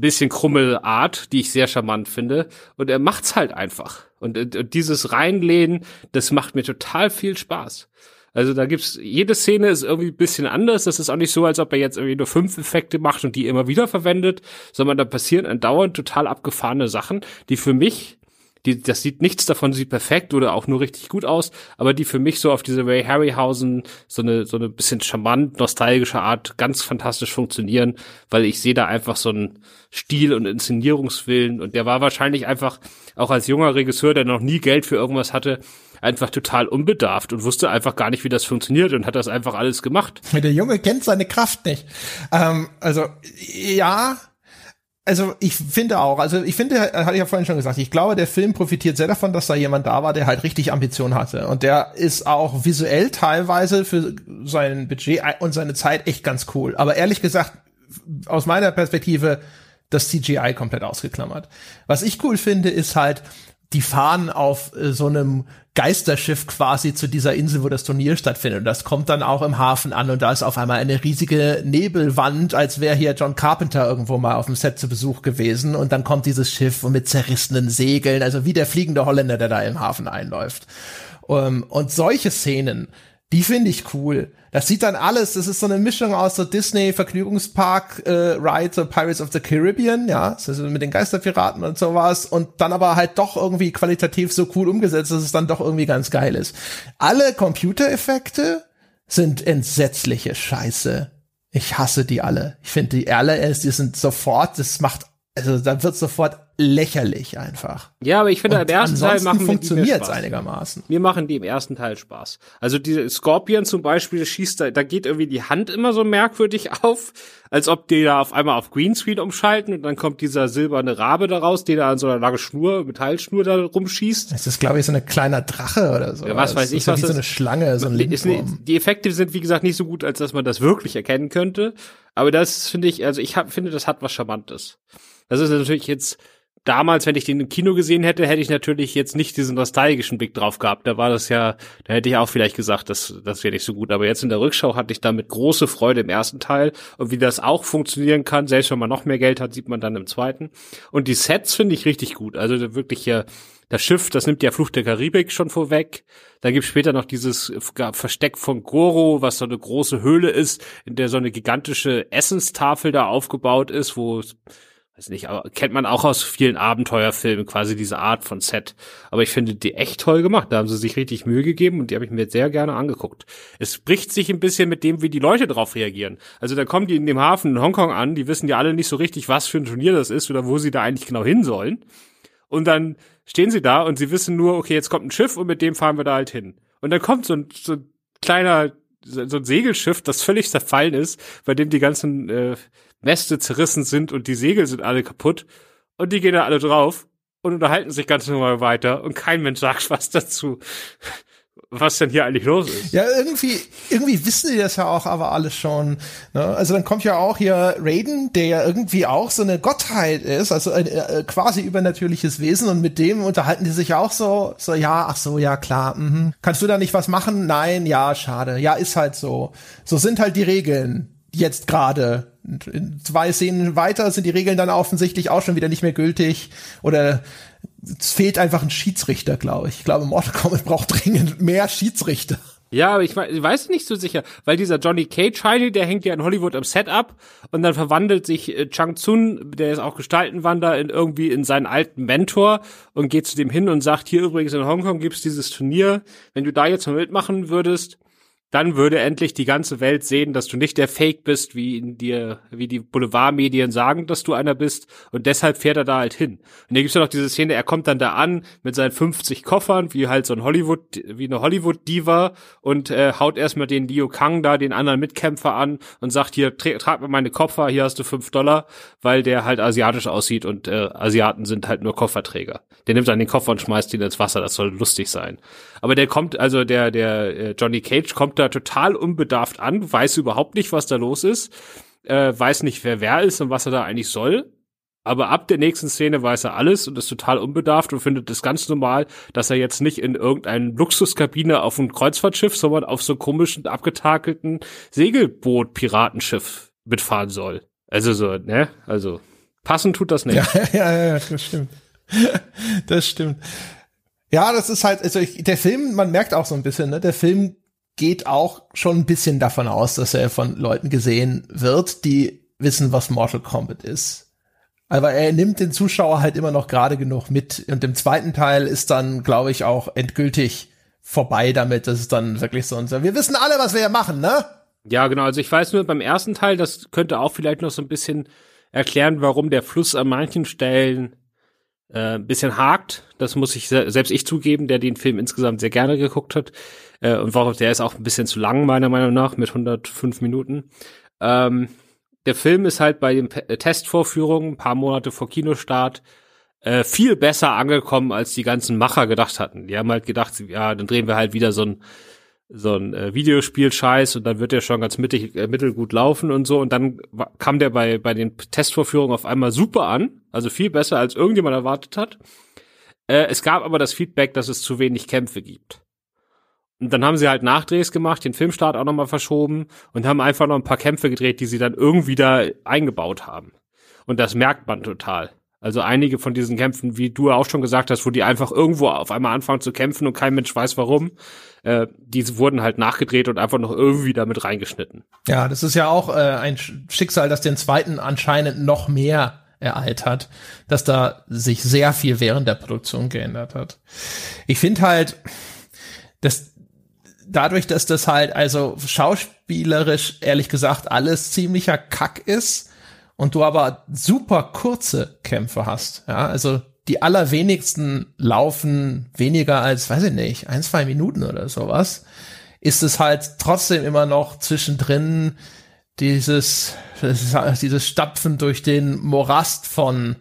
Speaker 4: bisschen krummel Art, die ich sehr charmant finde. Und er macht's halt einfach. Und, und dieses Reinlehnen, das macht mir total viel Spaß. Also da gibt's, jede Szene ist irgendwie ein bisschen anders. Das ist auch nicht so, als ob er jetzt irgendwie nur fünf Effekte macht und die immer wieder verwendet, sondern da passieren andauernd total abgefahrene Sachen, die für mich die, das sieht nichts davon sieht perfekt oder auch nur richtig gut aus, aber die für mich so auf diese Ray Harryhausen so eine so eine bisschen charmant nostalgische Art ganz fantastisch funktionieren, weil ich sehe da einfach so einen Stil und Inszenierungswillen und der war wahrscheinlich einfach auch als junger Regisseur, der noch nie Geld für irgendwas hatte, einfach total unbedarft und wusste einfach gar nicht, wie das funktioniert und hat das einfach alles gemacht.
Speaker 3: Der Junge kennt seine Kraft nicht. Ähm, also ja, also ich finde auch, also ich finde, hatte ich ja vorhin schon gesagt, ich glaube, der Film profitiert sehr davon, dass da jemand da war, der halt richtig Ambition hatte. Und der ist auch visuell teilweise für sein Budget und seine Zeit echt ganz cool. Aber ehrlich gesagt, aus meiner Perspektive, das CGI komplett ausgeklammert. Was ich cool finde, ist halt, die fahren auf äh, so einem Geisterschiff quasi zu dieser Insel, wo das Turnier stattfindet. Und das kommt dann auch im Hafen an und da ist auf einmal eine riesige Nebelwand, als wäre hier John Carpenter irgendwo mal auf dem Set zu Besuch gewesen. Und dann kommt dieses Schiff mit zerrissenen Segeln, also wie der fliegende Holländer, der da im Hafen einläuft. Um, ähm, und solche Szenen, die finde ich cool. Das sieht dann alles, das ist so eine Mischung aus so Disney Vergnügungspark äh, Ride, so Pirates of the Caribbean, ja, ist mit den Geisterpiraten und sowas und dann aber halt doch irgendwie qualitativ so cool umgesetzt, dass es dann doch irgendwie ganz geil ist. Alle Computereffekte sind entsetzliche Scheiße. Ich hasse die alle. Ich finde die alle, die sind sofort, das macht also da wird sofort lächerlich einfach.
Speaker 4: Ja, aber ich finde, im ersten Teil machen
Speaker 3: funktioniert es einigermaßen.
Speaker 4: Mir machen die im ersten Teil Spaß. Also diese Scorpion zum Beispiel schießt da, da geht irgendwie die Hand immer so merkwürdig auf, als ob die da auf einmal auf Greenscreen umschalten und dann kommt dieser silberne Rabe daraus, der da an so einer lange Schnur, Metallschnur da rumschießt.
Speaker 3: Das ist, glaube ich, so ein kleiner Drache oder so.
Speaker 4: Ja, was weiß ich,
Speaker 3: was wie so eine Schlange, so ein Lindwurm.
Speaker 4: Die Effekte sind, wie gesagt, nicht so gut, als dass man das wirklich erkennen könnte. Aber das finde ich, also ich hab, finde, das hat was Charmantes. Das ist natürlich jetzt damals, wenn ich den im Kino gesehen hätte, hätte ich natürlich jetzt nicht diesen nostalgischen Blick drauf gehabt. Da war das ja, da hätte ich auch vielleicht gesagt, das, das wäre nicht so gut. Aber jetzt in der Rückschau hatte ich damit große Freude im ersten Teil. Und wie das auch funktionieren kann, selbst wenn man noch mehr Geld hat, sieht man dann im zweiten. Und die Sets finde ich richtig gut. Also wirklich hier, das Schiff, das nimmt ja Fluch der Karibik schon vorweg. Da gibt später noch dieses Versteck von Goro, was so eine große Höhle ist, in der so eine gigantische Essenstafel da aufgebaut ist, wo weiß nicht, aber kennt man auch aus vielen Abenteuerfilmen quasi diese Art von Set. Aber ich finde die echt toll gemacht. Da haben sie sich richtig Mühe gegeben und die habe ich mir sehr gerne angeguckt. Es bricht sich ein bisschen mit dem, wie die Leute darauf reagieren. Also da kommen die in dem Hafen in Hongkong an, die wissen ja alle nicht so richtig, was für ein Turnier das ist oder wo sie da eigentlich genau hin sollen. Und dann stehen sie da und sie wissen nur, okay, jetzt kommt ein Schiff und mit dem fahren wir da halt hin. Und dann kommt so ein, so ein kleiner so ein Segelschiff, das völlig zerfallen ist, bei dem die ganzen äh, Mäste zerrissen sind und die Segel sind alle kaputt und die gehen da alle drauf und unterhalten sich ganz normal weiter und kein Mensch sagt was dazu. Was denn hier eigentlich los ist?
Speaker 3: Ja, irgendwie, irgendwie wissen die das ja auch aber alles schon. Ne? Also dann kommt ja auch hier Raiden, der ja irgendwie auch so eine Gottheit ist, also ein äh, quasi übernatürliches Wesen und mit dem unterhalten die sich auch so, so ja, ach so, ja klar, mhm. kannst du da nicht was machen? Nein, ja, schade, ja, ist halt so. So sind halt die Regeln jetzt gerade. Zwei Szenen weiter sind die Regeln dann offensichtlich auch schon wieder nicht mehr gültig oder es fehlt einfach ein Schiedsrichter, glaube ich. Ich glaube, Mortal Kombat braucht dringend mehr Schiedsrichter.
Speaker 4: Ja, aber ich, weiß nicht so sicher, weil dieser Johnny Cage Heidi, der hängt ja in Hollywood am Setup und dann verwandelt sich äh, Chang Tsung, der ist auch Gestaltenwander, in irgendwie in seinen alten Mentor und geht zu dem hin und sagt, hier übrigens in Hongkong gibt's dieses Turnier, wenn du da jetzt mal mitmachen würdest, dann würde endlich die ganze Welt sehen, dass du nicht der Fake bist, wie in dir, wie die Boulevardmedien sagen, dass du einer bist. Und deshalb fährt er da halt hin. Und da gibt's ja noch diese Szene, er kommt dann da an mit seinen 50 Koffern, wie halt so ein Hollywood, wie eine Hollywood-Diva und äh, haut erstmal den Liu Kang da, den anderen Mitkämpfer an und sagt, hier, tra trag mir meine Koffer, hier hast du fünf Dollar, weil der halt asiatisch aussieht und äh, Asiaten sind halt nur Kofferträger. Der nimmt dann den Koffer und schmeißt ihn ins Wasser, das soll lustig sein. Aber der kommt, also der, der äh, Johnny Cage kommt da total unbedarft an, weiß überhaupt nicht, was da los ist, äh, weiß nicht, wer wer ist und was er da eigentlich soll. Aber ab der nächsten Szene weiß er alles und ist total unbedarft und findet es ganz normal, dass er jetzt nicht in irgendeinem Luxuskabine auf einem Kreuzfahrtschiff, sondern auf so komischen, abgetakelten Segelboot-Piratenschiff mitfahren soll. Also so, ne? Also passend tut das nicht.
Speaker 3: Ja, ja, ja, das stimmt. das stimmt. Ja, das ist halt, also ich, der Film, man merkt auch so ein bisschen, ne? Der Film geht auch schon ein bisschen davon aus, dass er von Leuten gesehen wird, die wissen, was Mortal Kombat ist. Aber er nimmt den Zuschauer halt immer noch gerade genug mit. Und im zweiten Teil ist dann, glaube ich, auch endgültig vorbei damit. Das ist dann wirklich so unser, wir wissen alle, was wir hier machen, ne?
Speaker 4: Ja, genau. Also ich weiß nur beim ersten Teil, das könnte auch vielleicht noch so ein bisschen erklären, warum der Fluss an manchen Stellen äh, ein bisschen hakt. Das muss ich selbst ich zugeben, der den Film insgesamt sehr gerne geguckt hat. Äh, und warum der ist auch ein bisschen zu lang, meiner Meinung nach, mit 105 Minuten. Ähm, der Film ist halt bei den äh, Testvorführungen, ein paar Monate vor Kinostart, äh, viel besser angekommen, als die ganzen Macher gedacht hatten. Die haben halt gedacht, ja, dann drehen wir halt wieder so ein so ein äh, Videospiel-Scheiß und dann wird der schon ganz mittig, äh, mittelgut laufen und so. Und dann kam der bei, bei den Testvorführungen auf einmal super an, also viel besser, als irgendjemand erwartet hat. Äh, es gab aber das Feedback, dass es zu wenig Kämpfe gibt. Und dann haben sie halt Nachdrehs gemacht, den Filmstart auch nochmal verschoben und haben einfach noch ein paar Kämpfe gedreht, die sie dann irgendwie da eingebaut haben. Und das merkt man total. Also einige von diesen Kämpfen, wie du auch schon gesagt hast, wo die einfach irgendwo auf einmal anfangen zu kämpfen und kein Mensch weiß warum, äh, die wurden halt nachgedreht und einfach noch irgendwie damit reingeschnitten.
Speaker 3: Ja, das ist ja auch äh, ein Schicksal, das den zweiten anscheinend noch mehr ereilt hat, dass da sich sehr viel während der Produktion geändert hat. Ich finde halt, dass dadurch, dass das halt also schauspielerisch ehrlich gesagt alles ziemlicher Kack ist, und du aber super kurze Kämpfe hast, ja, also die allerwenigsten laufen weniger als, weiß ich nicht, ein, zwei Minuten oder sowas, ist es halt trotzdem immer noch zwischendrin dieses, dieses Stapfen durch den Morast von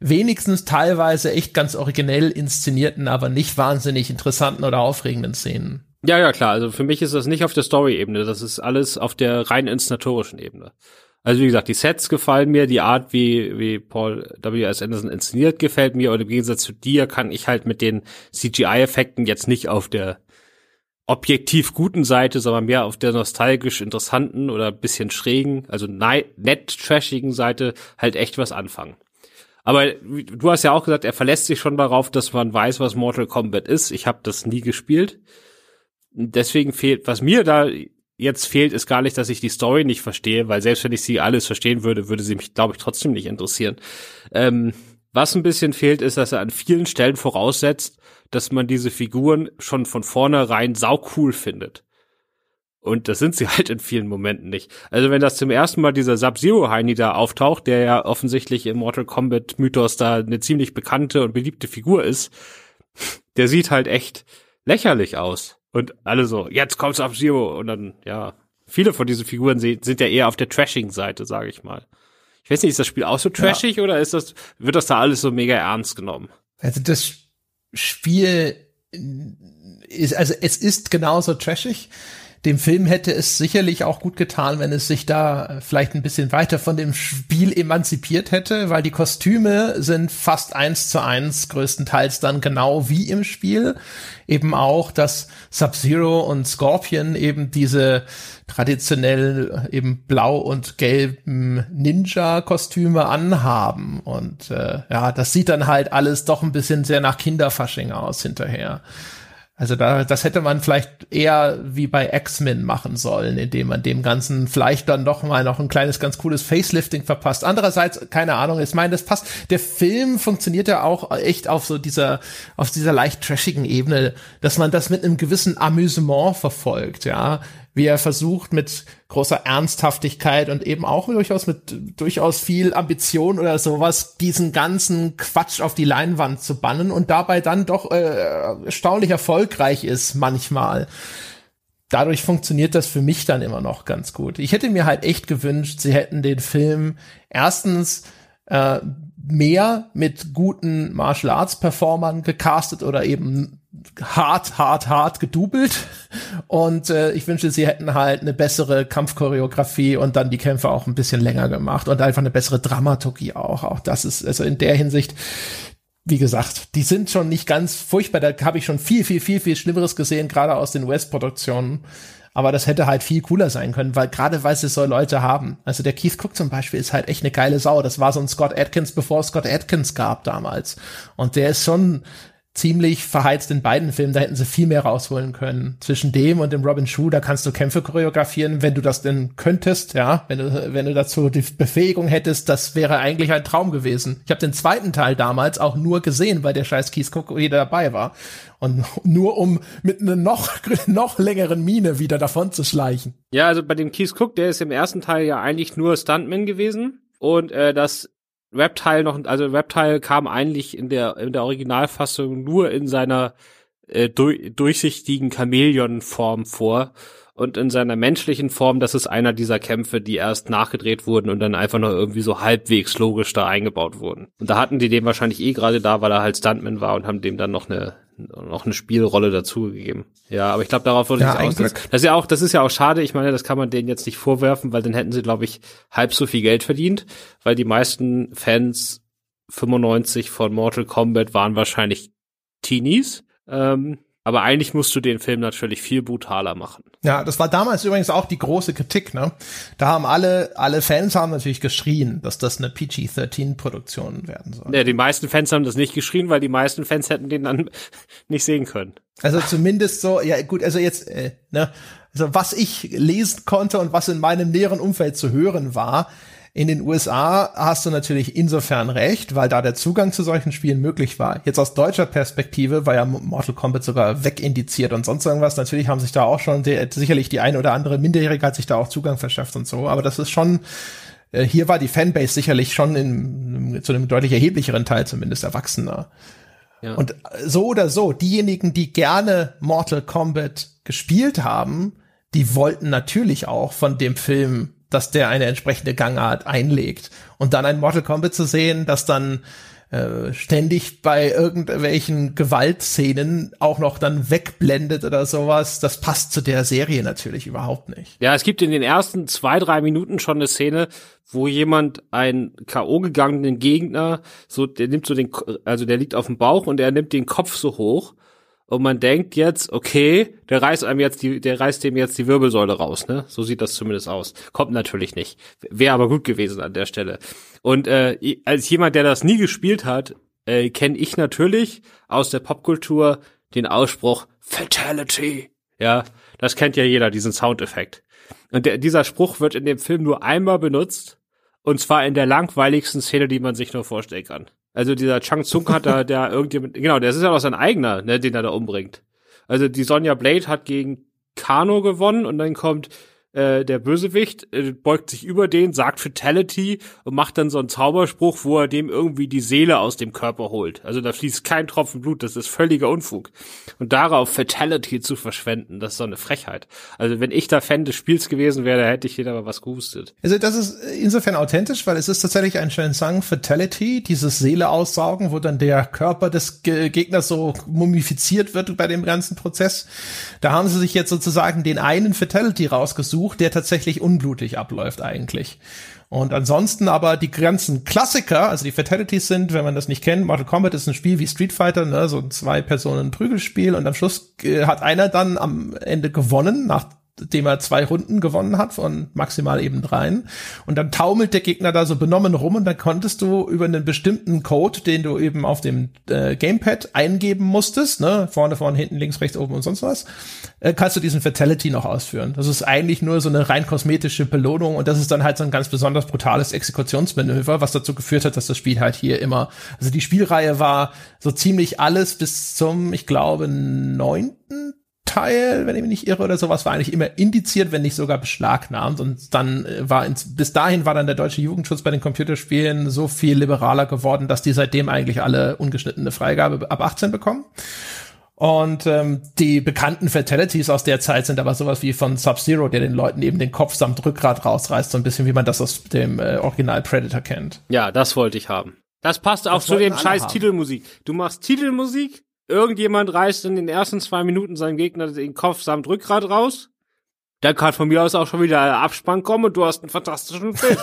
Speaker 3: wenigstens teilweise echt ganz originell inszenierten, aber nicht wahnsinnig interessanten oder aufregenden Szenen.
Speaker 4: Ja, ja, klar. Also für mich ist das nicht auf der Story-Ebene. Das ist alles auf der rein inszenatorischen Ebene. Also wie gesagt, die Sets gefallen mir, die Art, wie, wie Paul W.S. Anderson inszeniert, gefällt mir. Und im Gegensatz zu dir kann ich halt mit den CGI-Effekten jetzt nicht auf der objektiv guten Seite, sondern mehr auf der nostalgisch interessanten oder bisschen schrägen, also nett trashigen Seite halt echt was anfangen. Aber du hast ja auch gesagt, er verlässt sich schon darauf, dass man weiß, was Mortal Kombat ist. Ich habe das nie gespielt. Deswegen fehlt, was mir da jetzt fehlt, ist gar nicht, dass ich die Story nicht verstehe, weil selbst wenn ich sie alles verstehen würde, würde sie mich, glaube ich, trotzdem nicht interessieren. Ähm, was ein bisschen fehlt, ist, dass er an vielen Stellen voraussetzt, dass man diese Figuren schon von vornherein saucool findet. Und das sind sie halt in vielen Momenten nicht. Also wenn das zum ersten Mal dieser Sub-Zero-Heini da auftaucht, der ja offensichtlich im Mortal Kombat-Mythos da eine ziemlich bekannte und beliebte Figur ist, der sieht halt echt lächerlich aus. Und alle so, jetzt kommt's auf Zero. Und dann, ja, viele von diesen Figuren sind ja eher auf der Trashing-Seite, sage ich mal. Ich weiß nicht, ist das Spiel auch so trashig ja. oder ist das, wird das da alles so mega ernst genommen?
Speaker 3: Also das Spiel ist, also es ist genauso trashig dem Film hätte es sicherlich auch gut getan, wenn es sich da äh, vielleicht ein bisschen weiter von dem Spiel emanzipiert hätte, weil die Kostüme sind fast eins zu eins größtenteils dann genau wie im Spiel. Eben auch, dass Sub-Zero und Scorpion eben diese traditionell eben blau und gelben Ninja-Kostüme anhaben. Und äh, ja, das sieht dann halt alles doch ein bisschen sehr nach Kinderfasching aus hinterher. Also da, das hätte man vielleicht eher wie bei X-Men machen sollen, indem man dem Ganzen vielleicht dann doch mal noch ein kleines, ganz cooles Facelifting verpasst. Andererseits, keine Ahnung, ich meine, das passt. Der Film funktioniert ja auch echt auf so dieser, auf dieser leicht trashigen Ebene, dass man das mit einem gewissen Amüsement verfolgt, ja wie er versucht mit großer Ernsthaftigkeit und eben auch durchaus mit durchaus viel Ambition oder sowas diesen ganzen Quatsch auf die Leinwand zu bannen und dabei dann doch äh, erstaunlich erfolgreich ist manchmal. Dadurch funktioniert das für mich dann immer noch ganz gut. Ich hätte mir halt echt gewünscht, sie hätten den Film erstens äh, mehr mit guten Martial Arts Performern gecastet oder eben hart, hart, hart gedoubelt. Und äh, ich wünsche, sie hätten halt eine bessere Kampfchoreografie und dann die Kämpfe auch ein bisschen länger gemacht und einfach eine bessere Dramaturgie auch. Auch das ist also in der Hinsicht, wie gesagt, die sind schon nicht ganz furchtbar. Da habe ich schon viel, viel, viel, viel Schlimmeres gesehen, gerade aus den US-Produktionen. Aber das hätte halt viel cooler sein können, weil gerade weil sie so Leute haben. Also der Keith Cook zum Beispiel ist halt echt eine geile Sau. Das war so ein Scott Atkins, bevor es Scott Atkins gab damals. Und der ist schon ziemlich verheizt in beiden Filmen. Da hätten sie viel mehr rausholen können. Zwischen dem und dem Robin Shu, da kannst du Kämpfe choreografieren, wenn du das denn könntest, ja, wenn du, wenn du dazu die Befähigung hättest, das wäre eigentlich ein Traum gewesen. Ich habe den zweiten Teil damals auch nur gesehen, weil der scheiß Cook wieder dabei war. Und nur um mit einer noch, noch längeren Mine wieder davon zu schleichen.
Speaker 4: Ja, also bei dem Keith Cook, der ist im ersten Teil ja eigentlich nur Stuntman gewesen. Und äh, das Reptile noch, also Reptile kam eigentlich in der, in der Originalfassung nur in seiner äh, durch, durchsichtigen Chamäleon-Form vor. und in seiner menschlichen Form, das ist einer dieser Kämpfe, die erst nachgedreht wurden und dann einfach nur irgendwie so halbwegs logisch da eingebaut wurden. Und da hatten die den wahrscheinlich eh gerade da, weil er halt Stuntman war und haben dem dann noch eine noch eine Spielrolle dazugegeben. Ja, aber ich glaube, darauf würde ja, ich aus. Das, das ist ja auch, das ist ja auch schade. Ich meine, das kann man denen jetzt nicht vorwerfen, weil dann hätten sie, glaube ich, halb so viel Geld verdient, weil die meisten Fans 95 von Mortal Kombat waren wahrscheinlich Teenies. Ähm, aber eigentlich musst du den Film natürlich viel brutaler machen.
Speaker 3: Ja, das war damals übrigens auch die große Kritik, ne? Da haben alle, alle Fans haben natürlich geschrien, dass das eine PG-13-Produktion werden soll.
Speaker 4: Ja, die meisten Fans haben das nicht geschrien, weil die meisten Fans hätten den dann nicht sehen können.
Speaker 3: Also zumindest so, ja gut, also jetzt, äh, ne? Also was ich lesen konnte und was in meinem näheren Umfeld zu hören war, in den USA hast du natürlich insofern recht, weil da der Zugang zu solchen Spielen möglich war. Jetzt aus deutscher Perspektive war ja Mortal Kombat sogar wegindiziert und sonst irgendwas. Natürlich haben sich da auch schon die, sicherlich die eine oder andere Minderjährige hat sich da auch Zugang verschafft und so. Aber das ist schon, äh, hier war die Fanbase sicherlich schon in, zu einem deutlich erheblicheren Teil zumindest erwachsener. Ja. Und so oder so, diejenigen, die gerne Mortal Kombat gespielt haben, die wollten natürlich auch von dem Film dass der eine entsprechende Gangart einlegt. Und dann ein Mortal Kombat zu sehen, das dann äh, ständig bei irgendwelchen Gewaltszenen auch noch dann wegblendet oder sowas, das passt zu der Serie natürlich überhaupt nicht.
Speaker 4: Ja, es gibt in den ersten zwei, drei Minuten schon eine Szene, wo jemand einen K.O. gegangenen Gegner, so, der nimmt so den, also der liegt auf dem Bauch und er nimmt den Kopf so hoch und man denkt jetzt, okay, der reißt einem jetzt die, der reißt dem jetzt die Wirbelsäule raus, ne? So sieht das zumindest aus. Kommt natürlich nicht. Wäre aber gut gewesen an der Stelle. Und äh, als jemand, der das nie gespielt hat, äh, kenne ich natürlich aus der Popkultur den Ausspruch Fatality. Ja, das kennt ja jeder, diesen Soundeffekt. Und der, dieser Spruch wird in dem Film nur einmal benutzt, und zwar in der langweiligsten Szene, die man sich nur vorstellen kann. Also dieser Chang Tsung hat da, der irgendjemand, genau, das ist ja auch sein eigener, ne, den er da umbringt. Also die Sonja Blade hat gegen Kano gewonnen und dann kommt äh, der Bösewicht äh, beugt sich über den, sagt Fatality und macht dann so einen Zauberspruch, wo er dem irgendwie die Seele aus dem Körper holt. Also da fließt kein Tropfen Blut, das ist völliger Unfug. Und darauf Fatality zu verschwenden, das ist so eine Frechheit. Also wenn ich da Fan des Spiels gewesen wäre, hätte ich jeder aber was gehustet.
Speaker 3: Also das ist insofern authentisch, weil es ist tatsächlich ein Song Fatality, dieses Seele aussaugen, wo dann der Körper des Ge Gegners so mumifiziert wird bei dem ganzen Prozess. Da haben sie sich jetzt sozusagen den einen Fatality rausgesucht, gesucht, der tatsächlich unblutig abläuft eigentlich. Und ansonsten aber die ganzen Klassiker, also die Fatalities sind, wenn man das nicht kennt, Mortal Kombat ist ein Spiel wie Street Fighter, ne, so ein zwei Personen Prügelspiel und am Schluss äh, hat einer dann am Ende gewonnen nach dem er zwei Runden gewonnen hat von maximal eben dreien. Und dann taumelt der Gegner da so benommen rum und dann konntest du über einen bestimmten Code, den du eben auf dem äh, Gamepad eingeben musstest, ne, vorne, vorne, hinten, links, rechts, oben und sonst was, äh, kannst du diesen Fatality noch ausführen. Das ist eigentlich nur so eine rein kosmetische Belohnung und das ist dann halt so ein ganz besonders brutales Exekutionsmanöver, was dazu geführt hat, dass das Spiel halt hier immer, also die Spielreihe war so ziemlich alles bis zum, ich glaube, neunten Teil, wenn ich mich nicht irre oder sowas, war eigentlich immer indiziert, wenn nicht sogar beschlagnahmt. Und dann äh, war ins, bis dahin war dann der deutsche Jugendschutz bei den Computerspielen so viel liberaler geworden, dass die seitdem eigentlich alle ungeschnittene Freigabe ab 18 bekommen. Und ähm, die bekannten Fatalities aus der Zeit sind aber sowas wie von Sub-Zero, der den Leuten eben den Kopf samt Rückgrat rausreißt, so ein bisschen wie man das aus dem äh, Original Predator kennt.
Speaker 4: Ja, das wollte ich haben. Das passt auch das zu dem scheiß haben. Titelmusik. Du machst Titelmusik, Irgendjemand reißt in den ersten zwei Minuten seinem Gegner den Kopf samt Rückgrat raus. Dann kann von mir aus auch schon wieder Abspann kommen und du hast einen fantastischen Film.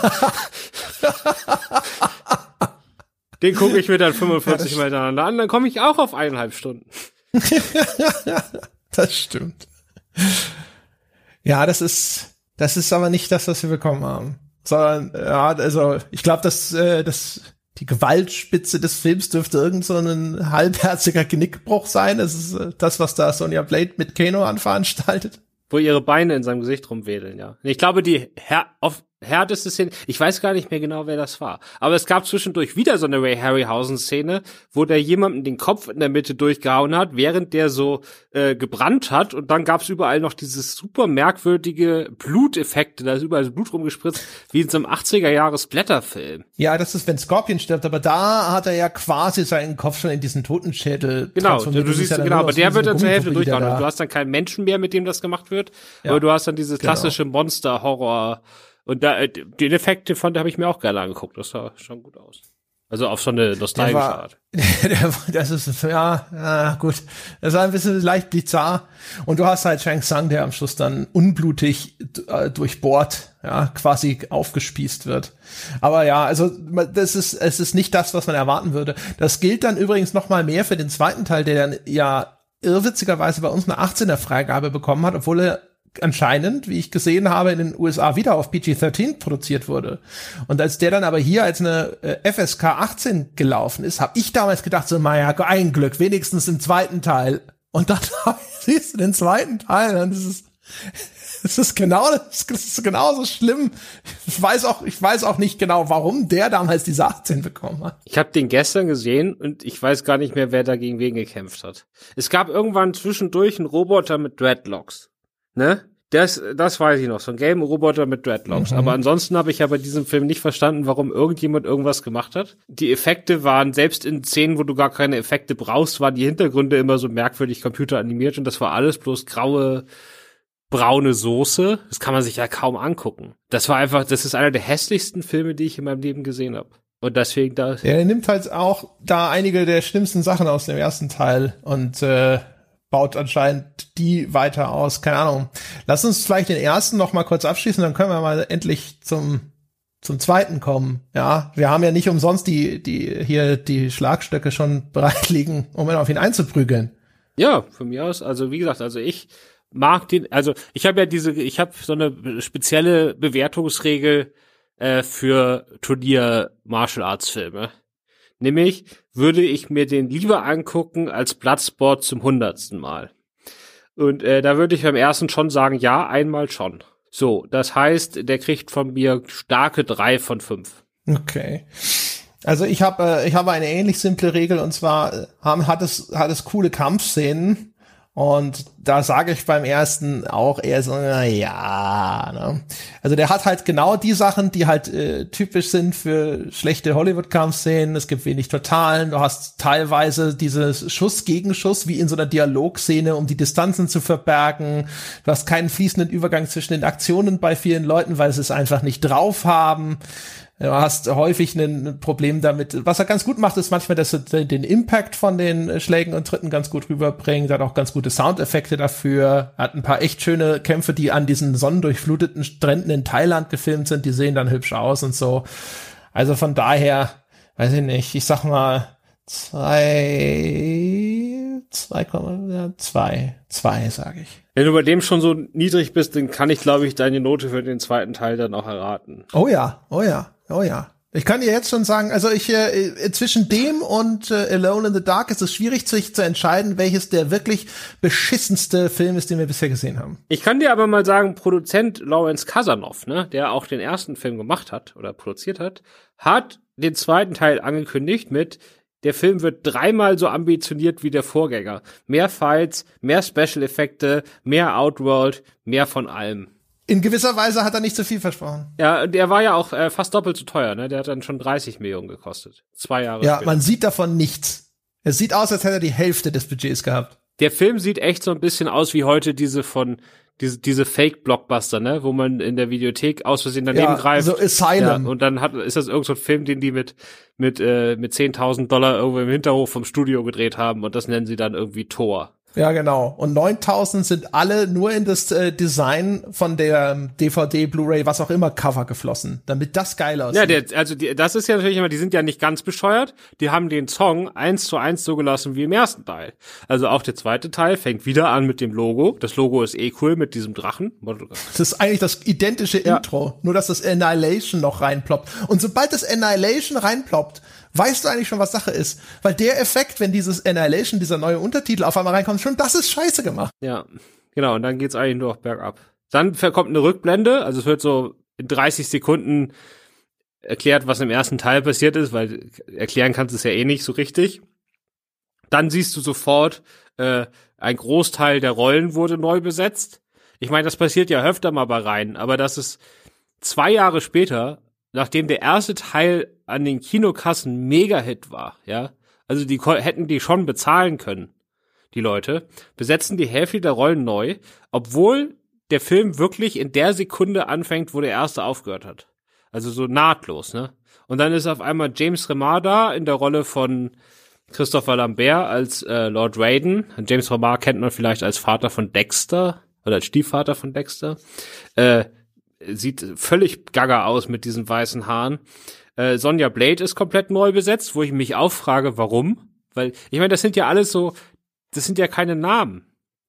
Speaker 4: den gucke ich mir dann 45 ja, Mal hintereinander an, dann komme ich auch auf eineinhalb Stunden.
Speaker 3: das stimmt. Ja, das ist, das ist aber nicht das, was wir bekommen haben. Sondern, ja, also, ich glaube, dass, äh, das, die Gewaltspitze des Films dürfte irgend so ein halbherziger Genickbruch sein. Das ist äh, das, was da Sonja Blade mit Kano anveranstaltet.
Speaker 4: Wo ihre Beine in seinem Gesicht rumwedeln, ja. Ich glaube, die Her auf härteste Szene. Ich weiß gar nicht mehr genau, wer das war. Aber es gab zwischendurch wieder so eine Ray Harryhausen-Szene, wo der jemanden den Kopf in der Mitte durchgehauen hat, während der so äh, gebrannt hat. Und dann gab's überall noch dieses super merkwürdige Bluteffekte. Da ist überall Blut rumgespritzt, wie in so einem 80er-Jahres-Blätterfilm.
Speaker 3: Ja, das ist, wenn Scorpion stirbt. Aber da hat er ja quasi seinen Kopf schon in diesen Totenschädel
Speaker 4: Genau, du siehst, ja genau, aber der wird dann zur Hälfte durchgehauen. Du hast dann keinen Menschen mehr, mit dem das gemacht wird. Ja, aber du hast dann dieses genau. klassische genau. Monster-Horror- und da, äh, den Effekte von, der habe ich mir auch gerne angeguckt. Das sah schon gut aus. Also auf so eine nostalgische war, Art.
Speaker 3: Der, das ist, ja, ja, gut. Das war ein bisschen leicht bizarr. Und du hast halt Shang Tsung, der am Schluss dann unblutig äh, durchbohrt, ja, quasi aufgespießt wird. Aber ja, also, das ist, es ist nicht das, was man erwarten würde. Das gilt dann übrigens noch mal mehr für den zweiten Teil, der dann ja irrwitzigerweise bei uns eine 18er Freigabe bekommen hat, obwohl er anscheinend, wie ich gesehen habe, in den USA wieder auf PG-13 produziert wurde. Und als der dann aber hier als eine äh, FSK 18 gelaufen ist, habe ich damals gedacht, so, naja, ein Glück, wenigstens im zweiten Teil. Und dann siehst du den zweiten Teil, und das ist, das ist genau, das ist genauso schlimm. Ich weiß auch, ich weiß auch nicht genau, warum der damals diese 18 bekommen hat.
Speaker 4: Ich habe den gestern gesehen und ich weiß gar nicht mehr, wer da gegen wen gekämpft hat. Es gab irgendwann zwischendurch einen Roboter mit Dreadlocks. Ne? Das, das weiß ich noch, so ein gelben Roboter mit Dreadlocks. Mhm. Aber ansonsten habe ich ja bei diesem Film nicht verstanden, warum irgendjemand irgendwas gemacht hat. Die Effekte waren, selbst in Szenen, wo du gar keine Effekte brauchst, waren die Hintergründe immer so merkwürdig computeranimiert und das war alles bloß graue, braune Soße. Das kann man sich ja kaum angucken. Das war einfach, das ist einer der hässlichsten Filme, die ich in meinem Leben gesehen habe. Und deswegen da.
Speaker 3: Ja, er nimmt halt auch da einige der schlimmsten Sachen aus dem ersten Teil und äh, baut anscheinend die weiter aus. Keine Ahnung. Lass uns vielleicht den ersten noch mal kurz abschließen, dann können wir mal endlich zum zum zweiten kommen. Ja, wir haben ja nicht umsonst die die hier die Schlagstöcke schon bereit liegen, um auf ihn einzuprügeln.
Speaker 4: Ja, von mir aus. Also wie gesagt, also ich mag den. Also ich habe ja diese, ich habe so eine spezielle Bewertungsregel äh, für Turnier Martial Arts Filme. Nämlich würde ich mir den lieber angucken als Bloodsport zum hundertsten Mal. Und äh, da würde ich beim ersten schon sagen, ja, einmal schon. So, das heißt, der kriegt von mir starke drei von fünf.
Speaker 3: Okay. Also ich habe äh, ich habe eine ähnlich simple Regel und zwar äh, haben, hat es hat es coole Kampfszenen und da sage ich beim ersten auch eher so, na ja, ne? Also der hat halt genau die Sachen, die halt äh, typisch sind für schlechte Hollywood-Kampfszenen. Es gibt wenig Totalen. Du hast teilweise dieses Schuss gegen Schuss, wie in so einer Dialogszene, um die Distanzen zu verbergen. Du hast keinen fließenden Übergang zwischen den Aktionen bei vielen Leuten, weil sie es einfach nicht drauf haben. Du hast häufig ein Problem damit. Was er ganz gut macht, ist manchmal, dass er den Impact von den Schlägen und Tritten ganz gut rüberbringt. Er hat auch ganz gute Soundeffekte dafür. Er hat ein paar echt schöne Kämpfe, die an diesen sonnendurchfluteten Stränden in Thailand gefilmt sind. Die sehen dann hübsch aus und so. Also von daher, weiß ich nicht, ich sag mal zwei, zwei, zwei, zwei, sage ich.
Speaker 4: Wenn du bei dem schon so niedrig bist, dann kann ich, glaube ich, deine Note für den zweiten Teil dann auch erraten.
Speaker 3: Oh ja, oh ja. Oh ja. Ich kann dir jetzt schon sagen, also ich äh, zwischen dem und äh, Alone in the Dark ist es schwierig, sich zu entscheiden, welches der wirklich beschissenste Film ist, den wir bisher gesehen haben.
Speaker 4: Ich kann dir aber mal sagen, Produzent Lawrence Kasanov, ne, der auch den ersten Film gemacht hat oder produziert hat, hat den zweiten Teil angekündigt mit der Film wird dreimal so ambitioniert wie der Vorgänger. Mehr Fights, mehr Special Effekte, mehr Outworld, mehr von allem
Speaker 3: in gewisser Weise hat er nicht zu so viel versprochen.
Speaker 4: Ja, der war ja auch äh, fast doppelt so teuer, ne? Der hat dann schon 30 Millionen gekostet. Zwei Jahre
Speaker 3: Ja, später. man sieht davon nichts. Es sieht aus, als hätte er die Hälfte des Budgets gehabt.
Speaker 4: Der Film sieht echt so ein bisschen aus wie heute diese von diese, diese Fake-Blockbuster, ne, wo man in der Videothek aus Versehen daneben ja, greift.
Speaker 3: So Asylum.
Speaker 4: Ja, und dann hat, ist das irgendein so Film, den die mit, mit, äh, mit 10.000 Dollar irgendwo im Hinterhof vom Studio gedreht haben und das nennen sie dann irgendwie Tor.
Speaker 3: Ja, genau. Und 9000 sind alle nur in das äh, Design von der DVD, ähm, Blu-ray, was auch immer Cover geflossen, damit das geil aussieht.
Speaker 4: Ja, der, also die, das ist ja natürlich immer, die sind ja nicht ganz bescheuert. Die haben den Song eins zu eins so gelassen wie im ersten Teil. Also auch der zweite Teil fängt wieder an mit dem Logo. Das Logo ist eh cool mit diesem Drachen.
Speaker 3: Das ist eigentlich das identische ja. Intro, nur dass das Annihilation noch reinploppt. Und sobald das Annihilation reinploppt, weißt du eigentlich schon, was Sache ist. Weil der Effekt, wenn dieses Annihilation, dieser neue Untertitel auf einmal reinkommt, schon das ist scheiße gemacht.
Speaker 4: Ja, genau. Und dann geht's eigentlich nur noch bergab. Dann kommt eine Rückblende, also es wird so in 30 Sekunden erklärt, was im ersten Teil passiert ist, weil erklären kannst du es ja eh nicht so richtig. Dann siehst du sofort, äh, ein Großteil der Rollen wurde neu besetzt. Ich meine, das passiert ja öfter mal bei Reihen, aber das ist zwei Jahre später, nachdem der erste Teil an den Kinokassen Mega-Hit war, ja, also die hätten die schon bezahlen können, die Leute, besetzen die Hälfte der Rollen neu, obwohl der Film wirklich in der Sekunde anfängt, wo der erste aufgehört hat. Also so nahtlos, ne? Und dann ist auf einmal James Remar da in der Rolle von Christopher Lambert als äh, Lord Raiden. James Remar kennt man vielleicht als Vater von Dexter oder als Stiefvater von Dexter. Äh, sieht völlig gaga aus mit diesen weißen Haaren. Äh, Sonja Blade ist komplett neu besetzt, wo ich mich auch frage, warum? Weil, ich meine, das sind ja alles so, das sind ja keine Namen.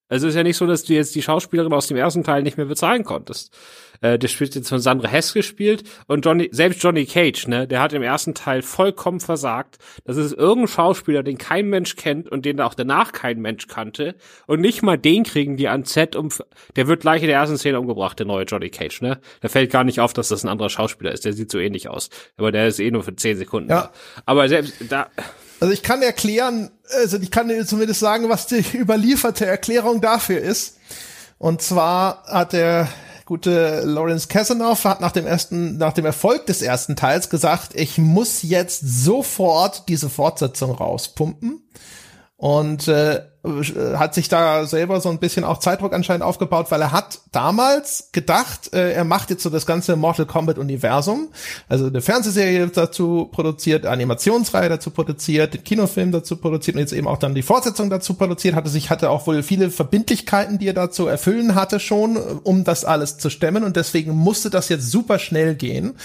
Speaker 4: Also ist ja nicht so, dass du jetzt die Schauspielerin aus dem ersten Teil nicht mehr bezahlen konntest. Äh, der spielt jetzt von Sandra Hess gespielt und Johnny, selbst Johnny Cage, ne, der hat im ersten Teil vollkommen versagt. Das ist irgendein Schauspieler, den kein Mensch kennt und den auch danach kein Mensch kannte. Und nicht mal den kriegen die an Z um, der wird gleich in der ersten Szene umgebracht, der neue Johnny Cage, ne. Da fällt gar nicht auf, dass das ein anderer Schauspieler ist. Der sieht so ähnlich aus. Aber der ist eh nur für zehn Sekunden.
Speaker 3: Ja.
Speaker 4: Aber selbst da,
Speaker 3: also ich kann erklären, also ich kann zumindest sagen, was die überlieferte Erklärung dafür ist. Und zwar hat der gute Lawrence Kasanoff hat nach dem ersten, nach dem Erfolg des ersten Teils gesagt, ich muss jetzt sofort diese Fortsetzung rauspumpen und äh, hat sich da selber so ein bisschen auch Zeitdruck anscheinend aufgebaut, weil er hat damals gedacht, äh, er macht jetzt so das ganze Mortal Kombat Universum, also eine Fernsehserie dazu produziert, Animationsreihe dazu produziert, den Kinofilm dazu produziert und jetzt eben auch dann die Fortsetzung dazu produziert, hatte sich hatte auch wohl viele Verbindlichkeiten, die er dazu erfüllen hatte schon, um das alles zu stemmen. Und deswegen musste das jetzt super schnell gehen.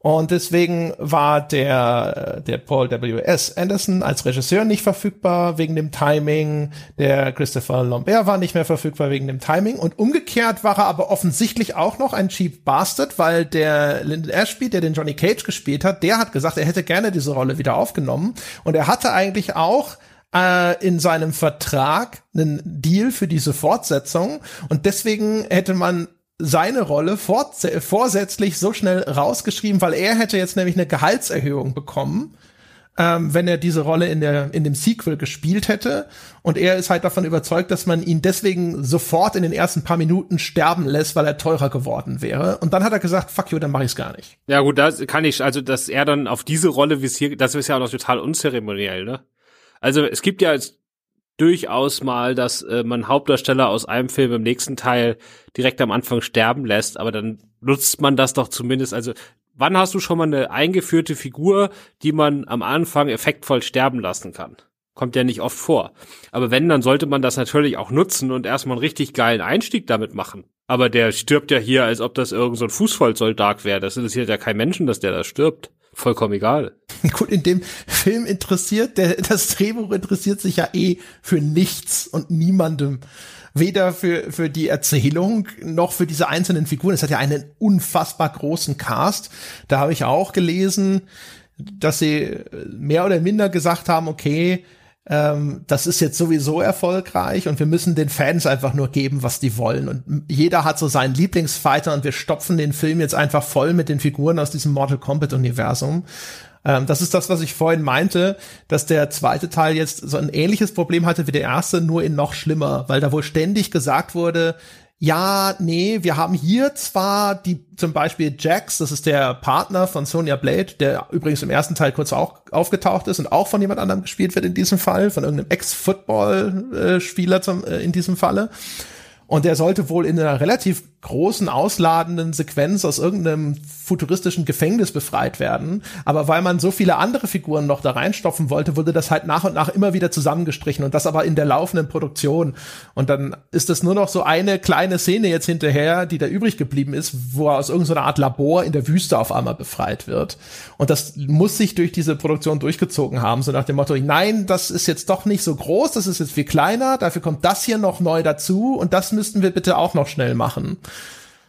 Speaker 3: Und deswegen war der, der Paul W.S. Anderson als Regisseur nicht verfügbar wegen dem Timing. Der Christopher Lambert war nicht mehr verfügbar wegen dem Timing. Und umgekehrt war er aber offensichtlich auch noch ein Cheap Bastard, weil der Lyndon Ashby, der den Johnny Cage gespielt hat, der hat gesagt, er hätte gerne diese Rolle wieder aufgenommen. Und er hatte eigentlich auch äh, in seinem Vertrag einen Deal für diese Fortsetzung und deswegen hätte man seine Rolle vorsätzlich so schnell rausgeschrieben, weil er hätte jetzt nämlich eine Gehaltserhöhung bekommen, ähm, wenn er diese Rolle in der in dem Sequel gespielt hätte. Und er ist halt davon überzeugt, dass man ihn deswegen sofort in den ersten paar Minuten sterben lässt, weil er teurer geworden wäre. Und dann hat er gesagt, fuck you, dann mach ich's gar nicht.
Speaker 4: Ja gut, das kann ich, also dass er dann auf diese Rolle, wie es hier, das ist ja auch noch total unzeremoniell, ne? Also es gibt ja durchaus mal, dass äh, man Hauptdarsteller aus einem Film im nächsten Teil direkt am Anfang sterben lässt, aber dann nutzt man das doch zumindest, also wann hast du schon mal eine eingeführte Figur, die man am Anfang effektvoll sterben lassen kann? Kommt ja nicht oft vor. Aber wenn, dann sollte man das natürlich auch nutzen und erstmal einen richtig geilen Einstieg damit machen. Aber der stirbt ja hier, als ob das irgend so Fußvollsoldat wäre. Das interessiert ja kein Menschen, dass der da stirbt vollkommen egal.
Speaker 3: Gut, in dem Film interessiert, der, das Drehbuch interessiert sich ja eh für nichts und niemandem. Weder für, für die Erzählung noch für diese einzelnen Figuren. Es hat ja einen unfassbar großen Cast. Da habe ich auch gelesen, dass sie mehr oder minder gesagt haben, okay, ähm, das ist jetzt sowieso erfolgreich und wir müssen den Fans einfach nur geben, was die wollen. Und jeder hat so seinen Lieblingsfighter und wir stopfen den Film jetzt einfach voll mit den Figuren aus diesem Mortal Kombat Universum. Ähm, das ist das, was ich vorhin meinte, dass der zweite Teil jetzt so ein ähnliches Problem hatte wie der erste, nur in noch schlimmer, weil da wohl ständig gesagt wurde, ja, nee, wir haben hier zwar die, zum Beispiel Jax, das ist der Partner von Sonya Blade, der übrigens im ersten Teil kurz auch aufgetaucht ist und auch von jemand anderem gespielt wird in diesem Fall, von irgendeinem Ex-Football-Spieler zum, äh, in diesem Falle. Und der sollte wohl in einer relativ großen, ausladenden Sequenz aus irgendeinem futuristischen Gefängnis befreit werden. Aber weil man so viele andere Figuren noch da reinstopfen wollte, wurde das halt nach und nach immer wieder zusammengestrichen und das aber in der laufenden Produktion. Und dann ist es nur noch so eine kleine Szene jetzt hinterher, die da übrig geblieben ist, wo er aus irgendeiner Art Labor in der Wüste auf einmal befreit wird. Und das muss sich durch diese Produktion durchgezogen haben, so nach dem Motto, nein, das ist jetzt doch nicht so groß, das ist jetzt viel kleiner, dafür kommt das hier noch neu dazu und das müssten wir bitte auch noch schnell machen.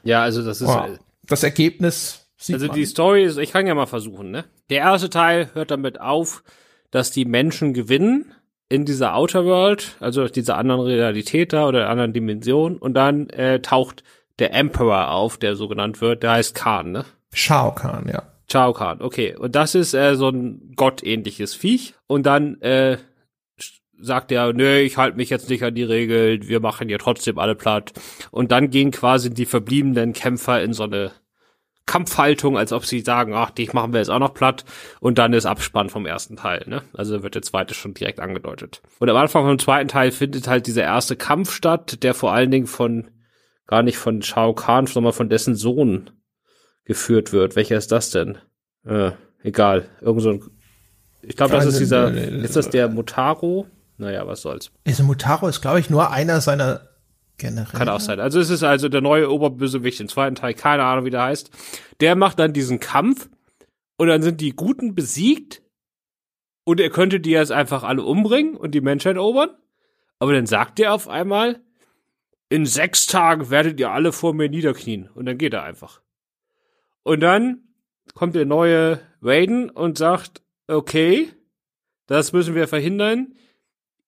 Speaker 4: Ja, also das ist. Oh,
Speaker 3: das Ergebnis.
Speaker 4: also man. die Story ist, ich kann ja mal versuchen, ne? Der erste Teil hört damit auf, dass die Menschen gewinnen in dieser Outer World, also dieser anderen Realität da oder anderen Dimension, und dann äh, taucht der Emperor auf, der so genannt wird. Der heißt Khan, ne?
Speaker 3: Shao Khan, ja.
Speaker 4: Shao Khan, okay. Und das ist äh, so ein gottähnliches Viech. Und dann äh, sagt er, nee, ich halte mich jetzt nicht an die Regeln, wir machen hier trotzdem alle platt. Und dann gehen quasi die verbliebenen Kämpfer in so eine Kampfhaltung, als ob sie sagen, ach, dich machen wir jetzt auch noch platt. Und dann ist Abspann vom ersten Teil, ne? Also wird der zweite schon direkt angedeutet. Und am Anfang vom zweiten Teil findet halt dieser erste Kampf statt, der vor allen Dingen von, gar nicht von Shao Kahn, sondern von dessen Sohn geführt wird. Welcher ist das denn? Äh, egal. Irgend so ein, ich glaube, das ist dieser, ist das der Mutaro? Naja, was soll's.
Speaker 3: Ist Mutaro ist, glaube ich, nur einer seiner Generell.
Speaker 4: Kann auch sein. Also es ist also der neue Oberbösewicht im zweiten Teil, keine Ahnung, wie der heißt. Der macht dann diesen Kampf und dann sind die Guten besiegt und er könnte die jetzt einfach alle umbringen und die Menschheit erobern. Aber dann sagt er auf einmal, in sechs Tagen werdet ihr alle vor mir niederknien. Und dann geht er einfach. Und dann kommt der neue Raiden und sagt, okay, das müssen wir verhindern.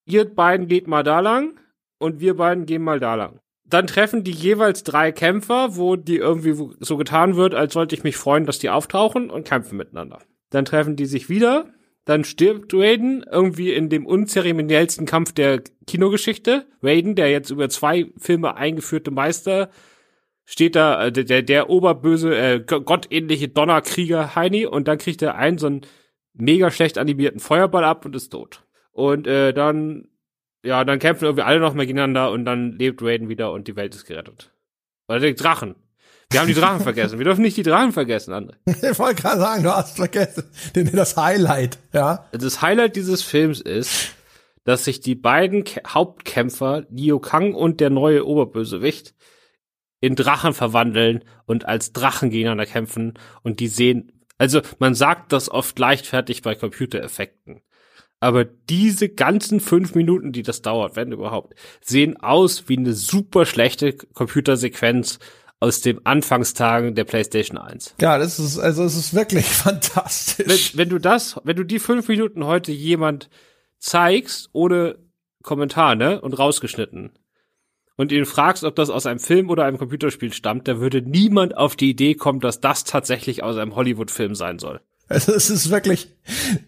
Speaker 4: Ihr beiden geht mal da lang und wir beiden gehen mal da lang. Dann treffen die jeweils drei Kämpfer, wo die irgendwie so getan wird, als sollte ich mich freuen, dass die auftauchen und kämpfen miteinander. Dann treffen die sich wieder, dann stirbt Raiden irgendwie in dem unzeremoniellsten Kampf der Kinogeschichte. Raiden, der jetzt über zwei Filme eingeführte Meister, steht da, äh, der, der oberböse, äh, gottähnliche Donnerkrieger Heini und dann kriegt er einen so einen mega schlecht animierten Feuerball ab und ist tot. Und äh, dann ja, dann kämpfen irgendwie alle noch mal gegeneinander und dann lebt Raiden wieder und die Welt ist gerettet. Oder die Drachen. Wir haben die Drachen vergessen. Wir dürfen nicht die Drachen vergessen, André.
Speaker 3: Ich wollte gerade sagen, du hast vergessen. Das Highlight, ja.
Speaker 4: Das Highlight dieses Films ist, dass sich die beiden K Hauptkämpfer, Liu Kang und der neue Oberbösewicht, in Drachen verwandeln und als Drachen gegeneinander kämpfen und die sehen, also man sagt das oft leichtfertig bei Computereffekten. Aber diese ganzen fünf Minuten, die das dauert, wenn überhaupt, sehen aus wie eine super schlechte Computersequenz aus den Anfangstagen der PlayStation 1.
Speaker 3: Ja, das ist, also es ist wirklich fantastisch.
Speaker 4: Wenn, wenn du das, wenn du die fünf Minuten heute jemand zeigst, ohne Kommentar, ne, und rausgeschnitten, und ihn fragst, ob das aus einem Film oder einem Computerspiel stammt, da würde niemand auf die Idee kommen, dass das tatsächlich aus einem Hollywood-Film sein soll.
Speaker 3: Also es ist wirklich,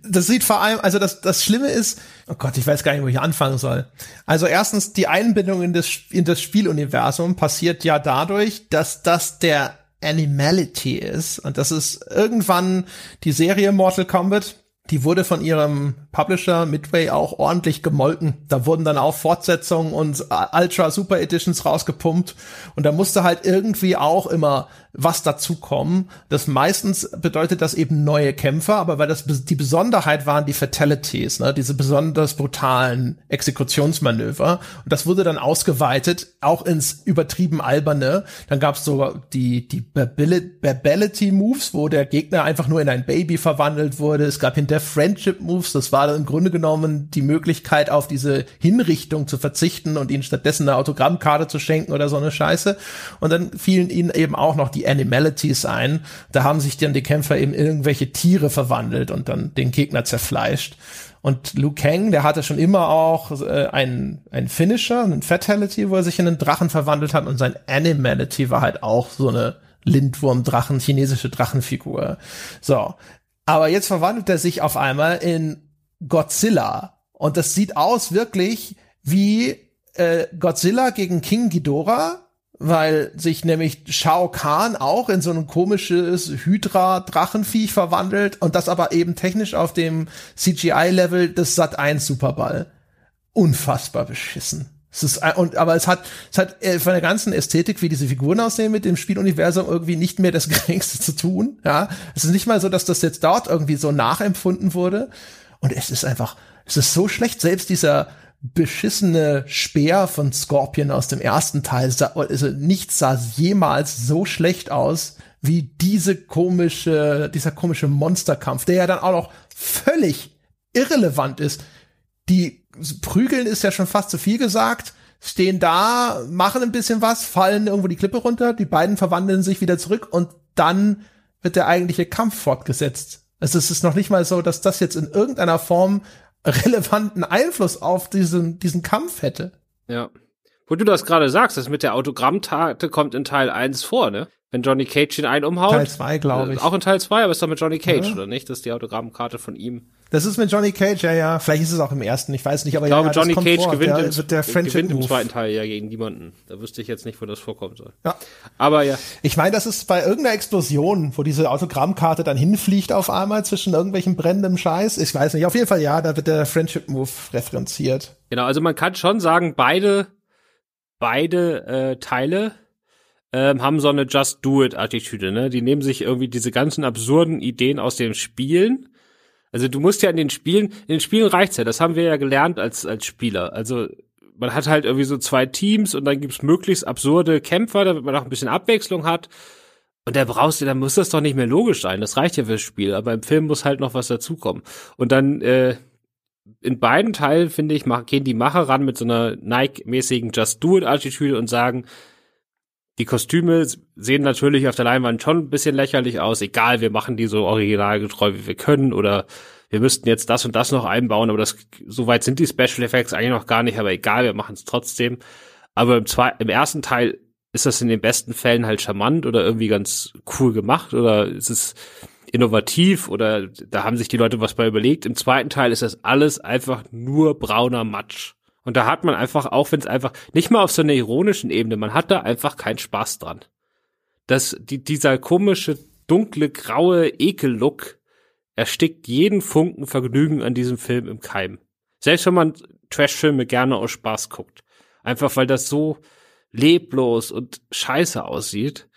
Speaker 3: das sieht vor allem, also das, das Schlimme ist, oh Gott, ich weiß gar nicht, wo ich anfangen soll. Also erstens, die Einbindung in das, in das Spieluniversum passiert ja dadurch, dass das der Animality ist. Und das ist irgendwann die Serie Mortal Kombat, die wurde von ihrem Publisher Midway auch ordentlich gemolken. Da wurden dann auch Fortsetzungen und Ultra Super Editions rausgepumpt und da musste halt irgendwie auch immer was dazukommen. Das meistens bedeutet das eben neue Kämpfer, aber weil das die Besonderheit waren die Fatalities, ne, diese besonders brutalen Exekutionsmanöver und das wurde dann ausgeweitet auch ins übertrieben alberne. Dann gab es so die die Babbility Moves, wo der Gegner einfach nur in ein Baby verwandelt wurde. Es gab hinter Friendship Moves, das war im Grunde genommen die Möglichkeit, auf diese Hinrichtung zu verzichten und ihnen stattdessen eine Autogrammkarte zu schenken oder so eine Scheiße. Und dann fielen ihnen eben auch noch die Animalities ein. Da haben sich dann die Kämpfer eben irgendwelche Tiere verwandelt und dann den Gegner zerfleischt. Und Liu Kang, der hatte schon immer auch äh, einen, einen Finisher, einen Fatality, wo er sich in einen Drachen verwandelt hat und sein Animality war halt auch so eine Lindwurm-Drachen, chinesische Drachenfigur. So. Aber jetzt verwandelt er sich auf einmal in Godzilla. Und das sieht aus wirklich wie äh, Godzilla gegen King Ghidorah, weil sich nämlich Shao Kahn auch in so ein komisches Hydra-Drachenviech verwandelt und das aber eben technisch auf dem CGI-Level des Sat 1 Superball. Unfassbar beschissen. Es ist, und, aber es hat, es hat äh, von der ganzen Ästhetik, wie diese Figuren aussehen, mit dem Spieluniversum irgendwie nicht mehr das geringste zu tun. Ja, es ist nicht mal so, dass das jetzt dort irgendwie so nachempfunden wurde. Und es ist einfach, es ist so schlecht. Selbst dieser beschissene Speer von Scorpion aus dem ersten Teil, also nichts sah jemals so schlecht aus wie diese komische, dieser komische Monsterkampf, der ja dann auch noch völlig irrelevant ist. Die prügeln ist ja schon fast zu viel gesagt, stehen da, machen ein bisschen was, fallen irgendwo die Klippe runter, die beiden verwandeln sich wieder zurück und dann wird der eigentliche Kampf fortgesetzt. Also es ist noch nicht mal so, dass das jetzt in irgendeiner Form relevanten Einfluss auf diesen, diesen Kampf hätte.
Speaker 4: Ja. Wo du das gerade sagst, das mit der Autogrammtate kommt in Teil 1 vor, ne? Wenn Johnny Cage ihn einen umhaut.
Speaker 3: Teil 2, glaube ich.
Speaker 4: Auch in Teil 2, aber ist doch mit Johnny Cage, ja. oder nicht? Das ist die Autogrammkarte von ihm.
Speaker 3: Das ist mit Johnny Cage, ja, ja. Vielleicht ist es auch im ersten, ich weiß nicht, aber
Speaker 4: ich glaube,
Speaker 3: ja,
Speaker 4: Johnny Cage
Speaker 3: vor.
Speaker 4: gewinnt,
Speaker 3: der,
Speaker 4: im,
Speaker 3: der
Speaker 4: gewinnt im zweiten Teil ja gegen niemanden. Da wüsste ich jetzt nicht, wo das vorkommen soll.
Speaker 3: Ja.
Speaker 4: Aber ja.
Speaker 3: Ich meine, das ist bei irgendeiner Explosion, wo diese Autogrammkarte dann hinfliegt auf einmal zwischen irgendwelchen brennendem Scheiß. Ich weiß nicht. Auf jeden Fall, ja, da wird der Friendship Move referenziert.
Speaker 4: Genau, also man kann schon sagen, beide, beide äh, Teile ähm, haben so eine Just Do It Attitüde, ne? Die nehmen sich irgendwie diese ganzen absurden Ideen aus den Spielen. Also du musst ja in den Spielen, in den Spielen reicht's ja, das haben wir ja gelernt als, als Spieler. Also man hat halt irgendwie so zwei Teams und dann gibt's möglichst absurde Kämpfer, damit man auch ein bisschen Abwechslung hat. Und da brauchst du, dann muss das doch nicht mehr logisch sein. Das reicht ja fürs Spiel. Aber im Film muss halt noch was dazukommen. Und dann, äh, in beiden Teilen, finde ich, gehen die Macher ran mit so einer Nike-mäßigen Just Do It-Attitüde und sagen, die Kostüme sehen natürlich auf der Leinwand schon ein bisschen lächerlich aus. Egal, wir machen die so originalgetreu, wie wir können. Oder wir müssten jetzt das und das noch einbauen. Aber das, so weit sind die Special Effects eigentlich noch gar nicht. Aber egal, wir machen es trotzdem. Aber im, zwei, im ersten Teil ist das in den besten Fällen halt charmant oder irgendwie ganz cool gemacht. Oder ist es innovativ oder da haben sich die Leute was bei überlegt. Im zweiten Teil ist das alles einfach nur brauner Matsch. Und da hat man einfach, auch wenn es einfach, nicht mal auf so einer ironischen Ebene, man hat da einfach keinen Spaß dran. Das, die, dieser komische, dunkle, graue Ekel-Look erstickt jeden Funken Vergnügen an diesem Film im Keim. Selbst wenn man Trash-Filme gerne aus Spaß guckt. Einfach weil das so leblos und scheiße aussieht.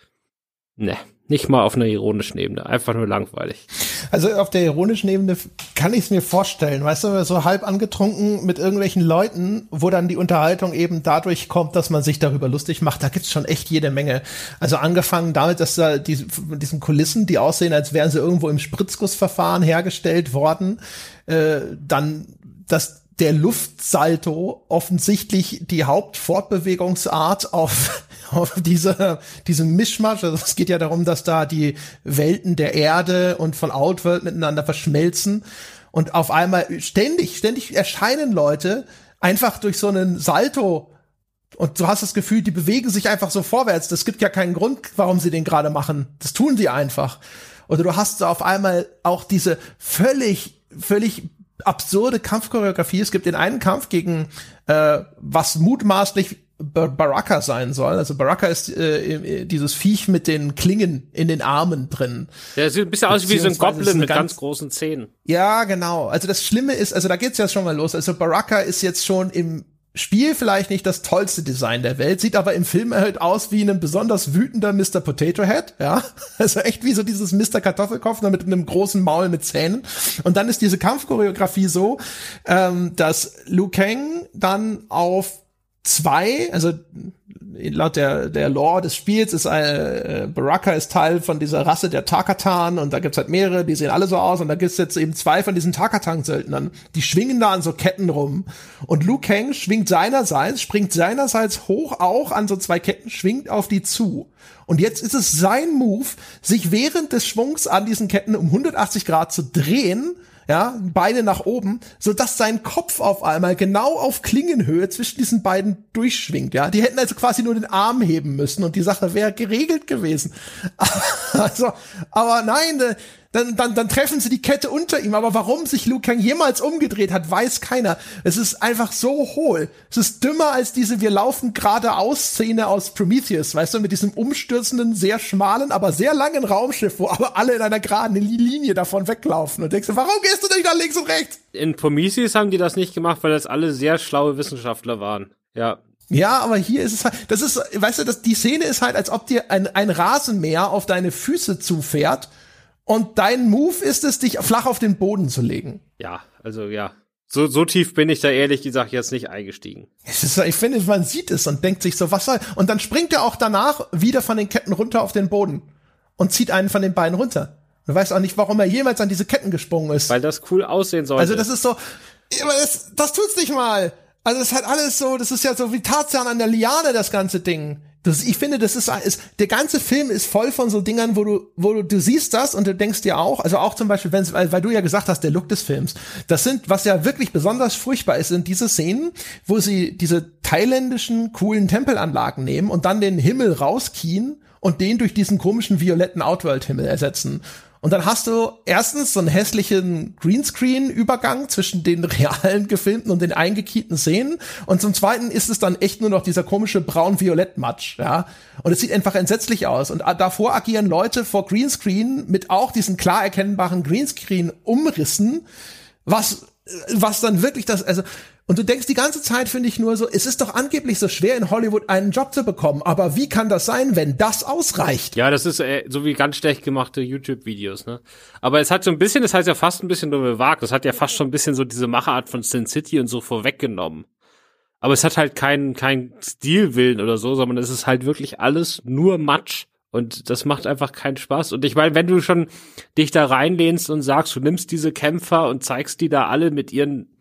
Speaker 4: Ne. Nicht mal auf einer ironischen Ebene, einfach nur langweilig.
Speaker 3: Also auf der ironischen Ebene kann ich es mir vorstellen, weißt du, so halb angetrunken mit irgendwelchen Leuten, wo dann die Unterhaltung eben dadurch kommt, dass man sich darüber lustig macht, da gibt's schon echt jede Menge. Also angefangen damit, dass da die, diesen Kulissen, die aussehen, als wären sie irgendwo im Spritzgussverfahren hergestellt worden, äh, dann das der Luftsalto offensichtlich die Hauptfortbewegungsart auf, auf diese, diesem Mischmasch. Also es geht ja darum, dass da die Welten der Erde und von Outworld miteinander verschmelzen. Und auf einmal ständig, ständig erscheinen Leute einfach durch so einen Salto und du hast das Gefühl, die bewegen sich einfach so vorwärts. Das gibt ja keinen Grund, warum sie den gerade machen. Das tun sie einfach. Oder du hast auf einmal auch diese völlig, völlig absurde Kampfchoreografie. Es gibt den einen Kampf gegen äh, was mutmaßlich Baraka sein soll. Also Baraka ist äh, dieses Viech mit den Klingen in den Armen drin.
Speaker 4: Der sieht ein bisschen aus wie so ein Goblin mit ganz, ganz, großen Zähnen.
Speaker 3: Ja, genau. Also das Schlimme ist, also da geht's ja schon mal los. Also Baraka ist jetzt schon im Spiel vielleicht nicht das tollste Design der Welt, sieht aber im Film halt aus wie ein besonders wütender Mr. Potato Head, ja. Also echt wie so dieses Mr. Kartoffelkopf nur mit einem großen Maul mit Zähnen. Und dann ist diese Kampfchoreografie so, ähm, dass Liu Kang dann auf zwei, also laut der, der Lore des Spiels ist äh, Baraka ist Teil von dieser Rasse der Takatan und da gibt's halt mehrere, die sehen alle so aus und da gibt's jetzt eben zwei von diesen Takatan-Söldnern, die schwingen da an so Ketten rum und Liu Kang schwingt seinerseits, springt seinerseits hoch auch an so zwei Ketten, schwingt auf die zu. Und jetzt ist es sein Move, sich während des Schwungs an diesen Ketten um 180 Grad zu drehen ja, Beine nach oben, so dass sein Kopf auf einmal genau auf Klingenhöhe zwischen diesen beiden durchschwingt, ja. Die hätten also quasi nur den Arm heben müssen und die Sache wäre geregelt gewesen. also, aber nein, äh, dann, dann, dann treffen sie die Kette unter ihm. Aber warum sich Liu Kang jemals umgedreht hat, weiß keiner. Es ist einfach so hohl. Es ist dümmer als diese Wir laufen geradeaus Szene aus Prometheus, weißt du, mit diesem umstürzenden, sehr schmalen, aber sehr langen Raumschiff, wo aber alle in einer geraden Linie davon weglaufen. Und denkst du, warum gehst du nicht nach links und rechts?
Speaker 4: In Prometheus haben die das nicht gemacht, weil das alle sehr schlaue Wissenschaftler waren. Ja,
Speaker 3: ja, aber hier ist es halt, das ist, weißt du, das, die Szene ist halt, als ob dir ein, ein Rasenmäher auf deine Füße zufährt und dein Move ist es, dich flach auf den Boden zu legen.
Speaker 4: Ja, also ja. So, so tief bin ich da ehrlich gesagt jetzt nicht eingestiegen.
Speaker 3: Es ist, ich finde, man sieht es und denkt sich so, was soll. Und dann springt er auch danach wieder von den Ketten runter auf den Boden und zieht einen von den Beinen runter. Du weißt auch nicht, warum er jemals an diese Ketten gesprungen ist.
Speaker 4: Weil das cool aussehen soll.
Speaker 3: Also das ist so, aber das, das tut's nicht mal. Also es hat alles so, das ist ja so wie Tarzan an der Liane, das ganze Ding. Das, ich finde, das ist, ist, der ganze Film ist voll von so Dingern, wo du, wo du, du siehst das und du denkst dir auch, also auch zum Beispiel, wenn, weil, weil du ja gesagt hast, der Look des Films, das sind, was ja wirklich besonders furchtbar ist, sind diese Szenen, wo sie diese thailändischen coolen Tempelanlagen nehmen und dann den Himmel rauskien und den durch diesen komischen violetten Outworld-Himmel ersetzen. Und dann hast du erstens so einen hässlichen Greenscreen-Übergang zwischen den realen gefilmten und den eingekieten Szenen. Und zum zweiten ist es dann echt nur noch dieser komische braun-violett-Matsch, ja. Und es sieht einfach entsetzlich aus. Und davor agieren Leute vor Greenscreen mit auch diesen klar erkennbaren Greenscreen-Umrissen, was, was dann wirklich das, also, und du denkst die ganze Zeit, finde ich nur so, es ist doch angeblich so schwer in Hollywood einen Job zu bekommen, aber wie kann das sein, wenn das ausreicht?
Speaker 4: Ja, das ist äh, so wie ganz schlecht gemachte YouTube-Videos, ne? Aber es hat so ein bisschen, das heißt ja fast ein bisschen nur bewagt, das hat ja fast schon ein bisschen so diese Machart von Sin City und so vorweggenommen. Aber es hat halt keinen keinen Stilwillen oder so, sondern es ist halt wirklich alles nur Matsch. Und das macht einfach keinen Spaß. Und ich meine, wenn du schon dich da reinlehnst und sagst, du nimmst diese Kämpfer und zeigst die da alle mit ihren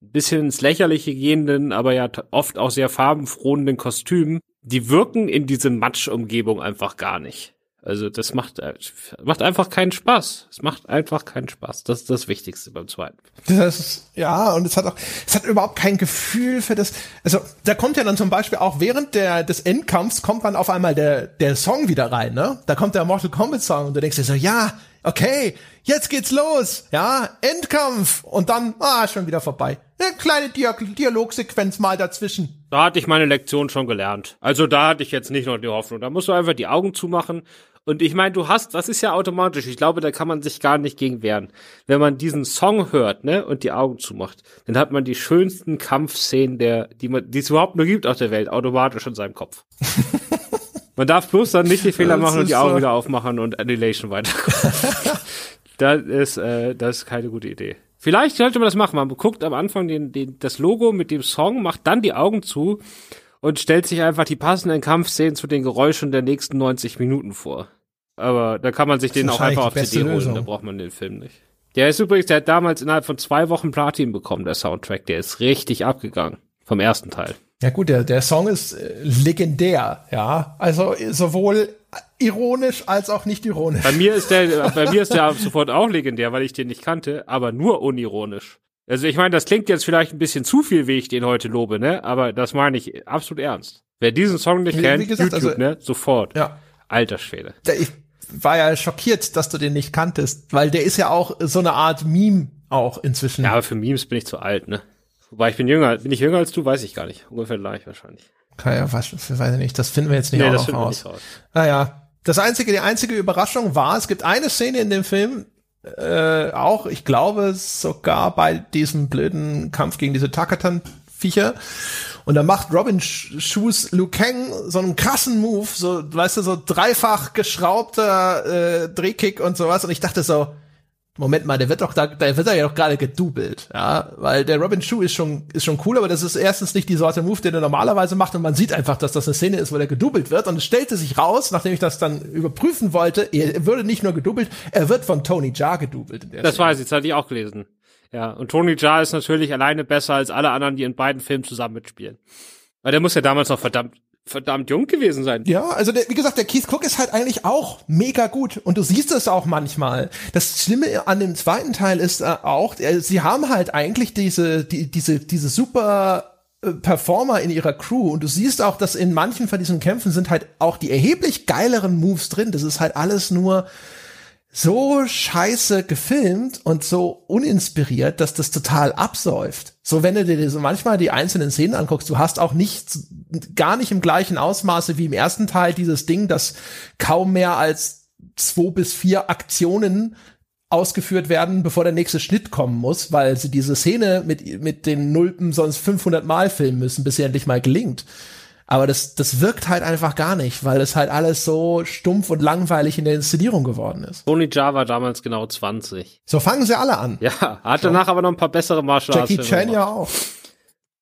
Speaker 4: bisschen ins Lächerliche gehenden, aber ja oft auch sehr farbenfrohenden Kostümen, die wirken in diese Matschumgebung einfach gar nicht. Also das macht, äh, macht einfach keinen Spaß. Es macht einfach keinen Spaß. Das ist das Wichtigste beim zweiten.
Speaker 3: Das ist, ja, und es hat auch, es hat überhaupt kein Gefühl für das. Also da kommt ja dann zum Beispiel auch während der des Endkampfs kommt dann auf einmal der der Song wieder rein, ne? Da kommt der Mortal Kombat Song und du denkst dir so, ja, okay, jetzt geht's los, ja, Endkampf und dann, ah, schon wieder vorbei. Eine kleine Dialog Dialogsequenz mal dazwischen.
Speaker 4: Da hatte ich meine Lektion schon gelernt. Also da hatte ich jetzt nicht noch die Hoffnung. Da musst du einfach die Augen zumachen. Und ich meine, du hast, das ist ja automatisch. Ich glaube, da kann man sich gar nicht gegen wehren. Wenn man diesen Song hört, ne, und die Augen zumacht, dann hat man die schönsten Kampfszenen der, die man, die es überhaupt nur gibt auf der Welt, automatisch in seinem Kopf. Man darf bloß dann nicht die Fehler machen und die Augen so. wieder aufmachen und Annihilation weiterkommen. das ist, äh, das ist keine gute Idee. Vielleicht sollte man das machen. Man guckt am Anfang den, den, das Logo mit dem Song, macht dann die Augen zu und stellt sich einfach die passenden Kampfszenen zu den Geräuschen der nächsten 90 Minuten vor. Aber da kann man sich den auch einfach auf CD holen, Lösung. da braucht man den Film nicht. Der ist übrigens, der hat damals innerhalb von zwei Wochen Platin bekommen, der Soundtrack. Der ist richtig abgegangen. Vom ersten Teil.
Speaker 3: Ja gut, der, der Song ist äh, legendär, ja. Also sowohl ironisch als auch nicht ironisch.
Speaker 4: Bei mir ist der, bei mir ist der sofort auch legendär, weil ich den nicht kannte, aber nur unironisch. Also ich meine, das klingt jetzt vielleicht ein bisschen zu viel, wie ich den heute lobe, ne? Aber das meine ich absolut ernst. Wer diesen Song nicht kennt, gesagt, YouTube, also, ne? Sofort. Ja. Alter Schwede.
Speaker 3: Ich war ja schockiert, dass du den nicht kanntest, weil der ist ja auch so eine Art Meme auch inzwischen.
Speaker 4: Ja, aber für Memes bin ich zu alt, ne? Wobei ich bin jünger, bin ich jünger als du, weiß ich gar nicht. Ungefähr gleich wahrscheinlich.
Speaker 3: Ja, was, weiß ich nicht, das finden wir jetzt nicht nee, auch noch raus. raus. Naja, das einzige, die einzige Überraschung war, es gibt eine Szene in dem Film, äh, auch, ich glaube, sogar bei diesem blöden Kampf gegen diese Takatan-Viecher. Und da macht Robin Shoes Liu Kang so einen krassen Move, so, weißt du, so dreifach geschraubter äh, Drehkick und sowas. Und ich dachte so, Moment mal, der wird doch da, der wird da ja doch gerade gedoubelt, ja, weil der Robin Shu ist schon, ist schon cool, aber das ist erstens nicht die Sorte Move, den er normalerweise macht und man sieht einfach, dass das eine Szene ist, wo der gedoubelt wird und es stellte sich raus, nachdem ich das dann überprüfen wollte, er würde nicht nur gedoubelt, er wird von Tony Jaa gedoubelt.
Speaker 4: das Szene. weiß ich, das hatte ich auch gelesen. Ja, und Tony Jaa ist natürlich alleine besser als alle anderen, die in beiden Filmen zusammen mitspielen. Weil der muss ja damals noch verdammt verdammt jung gewesen sein.
Speaker 3: Ja, also der, wie gesagt, der Keith Cook ist halt eigentlich auch mega gut und du siehst es auch manchmal. Das Schlimme an dem zweiten Teil ist äh, auch, äh, sie haben halt eigentlich diese die, diese diese super äh, Performer in ihrer Crew und du siehst auch, dass in manchen von diesen Kämpfen sind halt auch die erheblich geileren Moves drin. Das ist halt alles nur so scheiße gefilmt und so uninspiriert, dass das total absäuft. So, wenn du dir so manchmal die einzelnen Szenen anguckst, du hast auch nicht, gar nicht im gleichen Ausmaße wie im ersten Teil dieses Ding, das kaum mehr als zwei bis vier Aktionen ausgeführt werden, bevor der nächste Schnitt kommen muss, weil sie diese Szene mit, mit den Nulpen sonst 500 Mal filmen müssen, bis sie endlich mal gelingt. Aber das, das wirkt halt einfach gar nicht, weil es halt alles so stumpf und langweilig in der Inszenierung geworden ist.
Speaker 4: Tony Jaa war damals genau 20.
Speaker 3: So fangen sie alle an.
Speaker 4: Ja, hat danach so. aber noch ein paar bessere Martial
Speaker 3: Arts. Jackie Chan ja auch.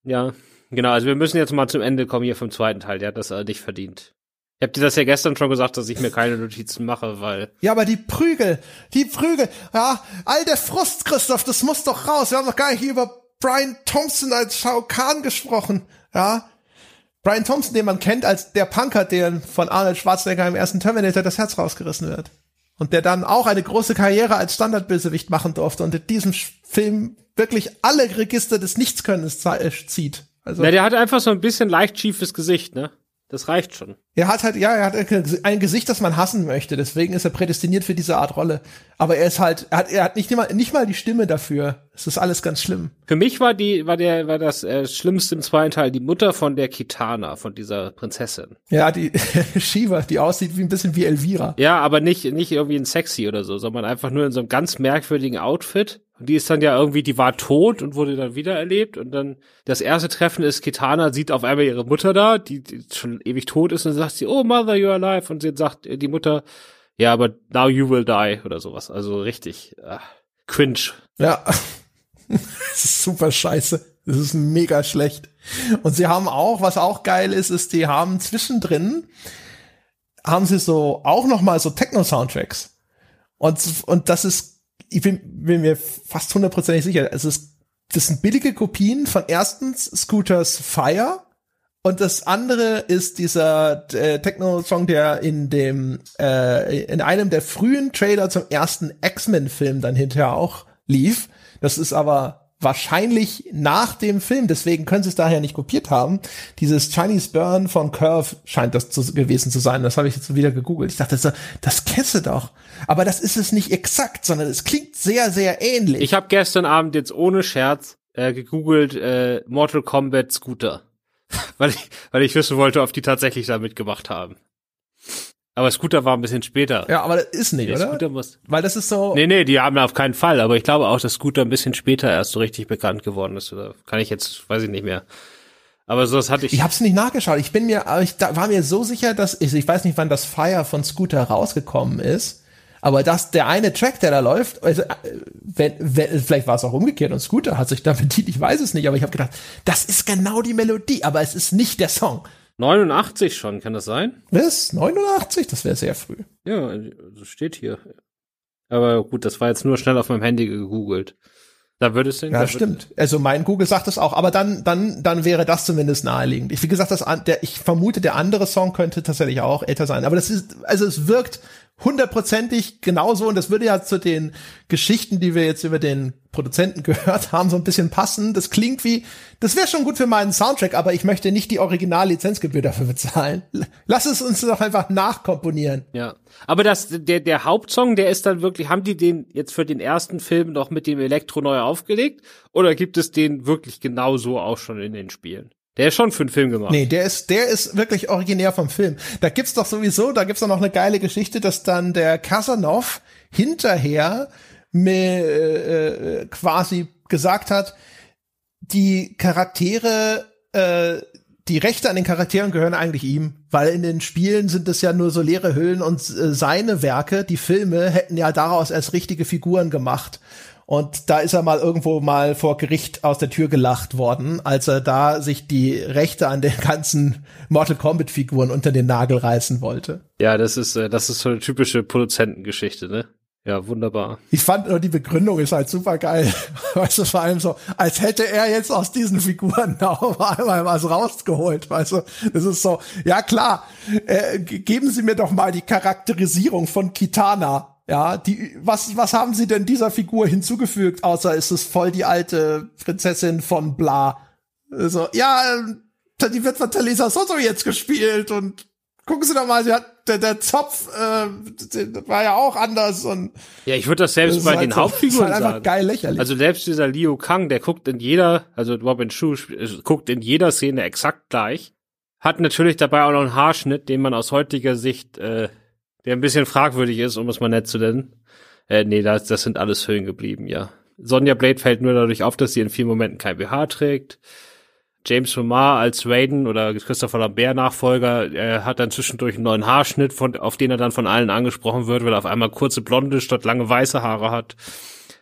Speaker 4: Ja, genau. Also wir müssen jetzt mal zum Ende kommen hier vom zweiten Teil. Der hat das äh, nicht verdient. Ich hab dir das ja gestern schon gesagt, dass ich mir keine Notizen mache, weil.
Speaker 3: Ja, aber die Prügel, die Prügel, ja, all der Frust, Christoph, das muss doch raus. Wir haben doch gar nicht über Brian Thompson als Shao Kahn gesprochen, ja. Brian Thompson, den man kennt als der Punker, der von Arnold Schwarzenegger im ersten Terminator das Herz rausgerissen wird. Und der dann auch eine große Karriere als Standardbösewicht machen durfte und in diesem Film wirklich alle Register des Nichtskönnens zieht.
Speaker 4: Also. Na, der hat einfach so ein bisschen leicht schiefes Gesicht, ne? Das reicht schon.
Speaker 3: Er hat halt, ja, er hat ein Gesicht, das man hassen möchte. Deswegen ist er prädestiniert für diese Art Rolle. Aber er ist halt, er hat, er hat nicht mal, nicht mal die Stimme dafür. Es ist alles ganz schlimm.
Speaker 4: Für mich war die, war der, war das äh, Schlimmste im zweiten Teil die Mutter von der Kitana, von dieser Prinzessin.
Speaker 3: Ja, die Shiva, die aussieht wie ein bisschen wie Elvira.
Speaker 4: Ja, aber nicht, nicht irgendwie in sexy oder so, sondern einfach nur in so einem ganz merkwürdigen Outfit. Und die ist dann ja irgendwie, die war tot und wurde dann wiedererlebt. Und dann das erste Treffen ist, Kitana sieht auf einmal ihre Mutter da, die, die schon ewig tot ist, und dann sagt sie, oh Mother, you're alive. Und sie sagt die Mutter, ja, aber now you will die oder sowas. Also richtig ach, cringe.
Speaker 3: Ja. das ist super scheiße. Das ist mega schlecht. Und sie haben auch, was auch geil ist, ist, die haben zwischendrin, haben sie so auch noch mal so Techno-Soundtracks. Und, und das ist ich bin, bin mir fast hundertprozentig sicher, es ist, das sind billige Kopien von erstens Scooters Fire und das andere ist dieser äh, Techno-Song, der in dem äh, in einem der frühen Trailer zum ersten X-Men-Film dann hinterher auch lief. Das ist aber wahrscheinlich nach dem Film, deswegen können sie es daher nicht kopiert haben. Dieses Chinese Burn von Curve scheint das zu, gewesen zu sein. Das habe ich jetzt wieder gegoogelt. Ich dachte das kennst du doch. Aber das ist es nicht exakt, sondern es klingt sehr, sehr ähnlich.
Speaker 4: Ich habe gestern Abend jetzt ohne Scherz äh, gegoogelt äh, Mortal Kombat Scooter. weil, ich, weil ich wissen wollte, ob die tatsächlich da mitgemacht haben. Aber Scooter war ein bisschen später.
Speaker 3: Ja, aber das ist nicht, nee, oder? Scooter
Speaker 4: muss.
Speaker 3: Weil das ist so.
Speaker 4: Nee, nee, die haben auf keinen Fall. Aber ich glaube auch, dass Scooter ein bisschen später erst so richtig bekannt geworden ist. Oder kann ich jetzt, weiß ich nicht mehr. Aber so das hatte ich.
Speaker 3: Ich hab's nicht nachgeschaut. Ich bin mir, ich da war mir so sicher, dass ich, ich weiß nicht, wann das Fire von Scooter rausgekommen ist. Aber dass der eine Track, der da läuft, also, äh, wenn, wenn, vielleicht war es auch umgekehrt und Scooter hat sich da bedient, ich weiß es nicht, aber ich habe gedacht, das ist genau die Melodie, aber es ist nicht der Song.
Speaker 4: 89 schon, kann das sein?
Speaker 3: Was? 89? Das wäre sehr früh.
Speaker 4: Ja, also steht hier. Aber gut, das war jetzt nur schnell auf meinem Handy gegoogelt. Da würde es
Speaker 3: denn. Ja, stimmt. Also mein Google sagt es auch, aber dann, dann, dann wäre das zumindest naheliegend. Ich, wie gesagt, das, der, ich vermute, der andere Song könnte tatsächlich auch älter sein. Aber das ist, also es wirkt hundertprozentig genauso und das würde ja zu den Geschichten, die wir jetzt über den Produzenten gehört haben, so ein bisschen passen. Das klingt wie, das wäre schon gut für meinen Soundtrack, aber ich möchte nicht die Original-Lizenzgebühr dafür bezahlen. Lass es uns doch einfach nachkomponieren.
Speaker 4: Ja, aber das, der, der Hauptsong, der ist dann wirklich, haben die den jetzt für den ersten Film noch mit dem Elektro neu aufgelegt oder gibt es den wirklich genauso auch schon in den Spielen? Der ist schon für einen Film gemacht.
Speaker 3: Nee, der ist, der ist wirklich originär vom Film. Da gibt's doch sowieso, da gibt's doch noch eine geile Geschichte, dass dann der Kasanov hinterher mir, äh, äh, quasi gesagt hat, die Charaktere, äh, die Rechte an den Charakteren gehören eigentlich ihm, weil in den Spielen sind es ja nur so leere Hüllen und äh, seine Werke, die Filme, hätten ja daraus erst richtige Figuren gemacht. Und da ist er mal irgendwo mal vor Gericht aus der Tür gelacht worden, als er da sich die Rechte an den ganzen Mortal Kombat Figuren unter den Nagel reißen wollte.
Speaker 4: Ja, das ist, äh, das ist so eine typische Produzentengeschichte, ne? Ja, wunderbar.
Speaker 3: Ich fand nur die Begründung ist halt super geil. Weißt du, vor allem so, als hätte er jetzt aus diesen Figuren auf einmal was rausgeholt. Weißt du, das ist so, ja klar, äh, geben Sie mir doch mal die Charakterisierung von Kitana. Ja, die, was, was haben sie denn dieser Figur hinzugefügt, außer ist es voll die alte Prinzessin von bla. So, ja, äh, die wird von Talisa Soto jetzt gespielt und gucken Sie doch mal, sie hat, der, der Zopf, äh, war ja auch anders und.
Speaker 4: Ja, ich würde das selbst das bei halt den so, Hauptfiguren
Speaker 3: halt
Speaker 4: sagen.
Speaker 3: geil lächerlich.
Speaker 4: Also selbst dieser Liu Kang, der guckt in jeder, also Robin Shu äh, guckt in jeder Szene exakt gleich. Hat natürlich dabei auch noch einen Haarschnitt, den man aus heutiger Sicht, äh, der ein bisschen fragwürdig ist, um es mal nett zu nennen. Äh, nee, das, das sind alles Höhen geblieben, ja. Sonja Blade fällt nur dadurch auf, dass sie in vielen Momenten kein BH trägt. James Romar als Raiden oder Christopher Lambert Nachfolger, er hat dann zwischendurch einen neuen Haarschnitt, von, auf den er dann von allen angesprochen wird, weil er auf einmal kurze blonde statt lange weiße Haare hat.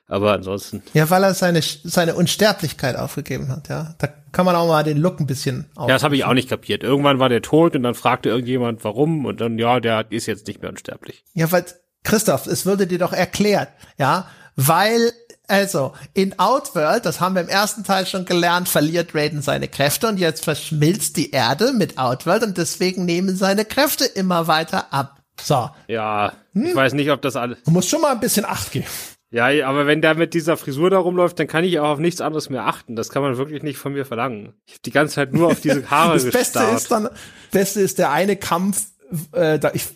Speaker 4: Aber ansonsten.
Speaker 3: Ja, weil er seine, seine Unsterblichkeit aufgegeben hat, ja. Da kann man auch mal den Look ein bisschen
Speaker 4: Ja, das habe ich auch nicht kapiert. Irgendwann war der tot und dann fragte irgendjemand, warum, und dann, ja, der ist jetzt nicht mehr unsterblich.
Speaker 3: Ja, weil, Christoph, es würde dir doch erklärt, ja, weil Also, in Outworld, das haben wir im ersten Teil schon gelernt, verliert Raiden seine Kräfte und jetzt verschmilzt die Erde mit Outworld und deswegen nehmen seine Kräfte immer weiter ab. So.
Speaker 4: Ja, hm? ich weiß nicht, ob das alles.
Speaker 3: Du musst schon mal ein bisschen Acht geben.
Speaker 4: Ja, aber wenn der mit dieser Frisur da rumläuft, dann kann ich auch auf nichts anderes mehr achten. Das kann man wirklich nicht von mir verlangen. Ich habe die ganze Zeit nur auf diese Haare
Speaker 3: das Beste ist dann, Beste ist der eine Kampf, äh, da ich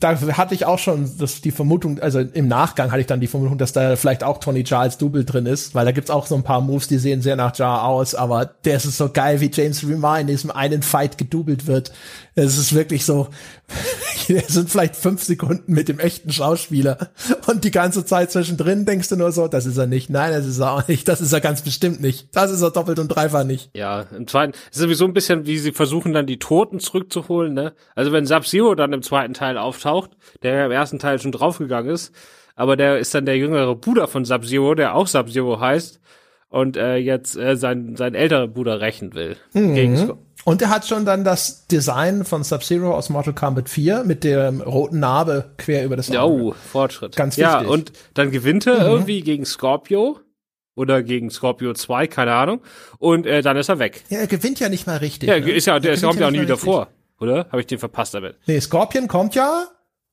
Speaker 3: da hatte ich auch schon das, die Vermutung, also im Nachgang hatte ich dann die Vermutung, dass da vielleicht auch Tony als Double drin ist, weil da gibt's auch so ein paar Moves, die sehen sehr nach Jaa aus, aber der ist so geil, wie James Remar in diesem einen Fight gedoubelt wird. Es ist wirklich so, es sind vielleicht fünf Sekunden mit dem echten Schauspieler und die ganze Zeit zwischendrin denkst du nur so, das ist er nicht, nein, das ist er auch nicht, das ist er ganz bestimmt nicht, das ist er doppelt und dreifach nicht.
Speaker 4: Ja, im zweiten, es ist sowieso ein bisschen, wie sie versuchen dann die Toten zurückzuholen, ne? Also wenn Sub-Zero dann im zweiten Teil auftaucht, der ja im ersten Teil schon draufgegangen ist, aber der ist dann der jüngere Bruder von Sub-Zero, der auch Sub-Zero heißt und äh, jetzt äh, sein, sein älterer Bruder rächen will.
Speaker 3: Mhm. Und er hat schon dann das Design von Sub-Zero aus Mortal Kombat 4 mit dem roten Narbe quer über das
Speaker 4: Auge. Oh, Fortschritt. Ganz wichtig. Ja, und dann gewinnt er mhm. irgendwie gegen Scorpio oder gegen Scorpio 2, keine Ahnung. Und äh, dann ist er weg.
Speaker 3: Ja, er gewinnt ja nicht mal richtig.
Speaker 4: Ja, ne? ist ja, der, der kommt ja auch nie wieder richtig. vor, oder? Habe ich den verpasst damit?
Speaker 3: Nee, Scorpion kommt ja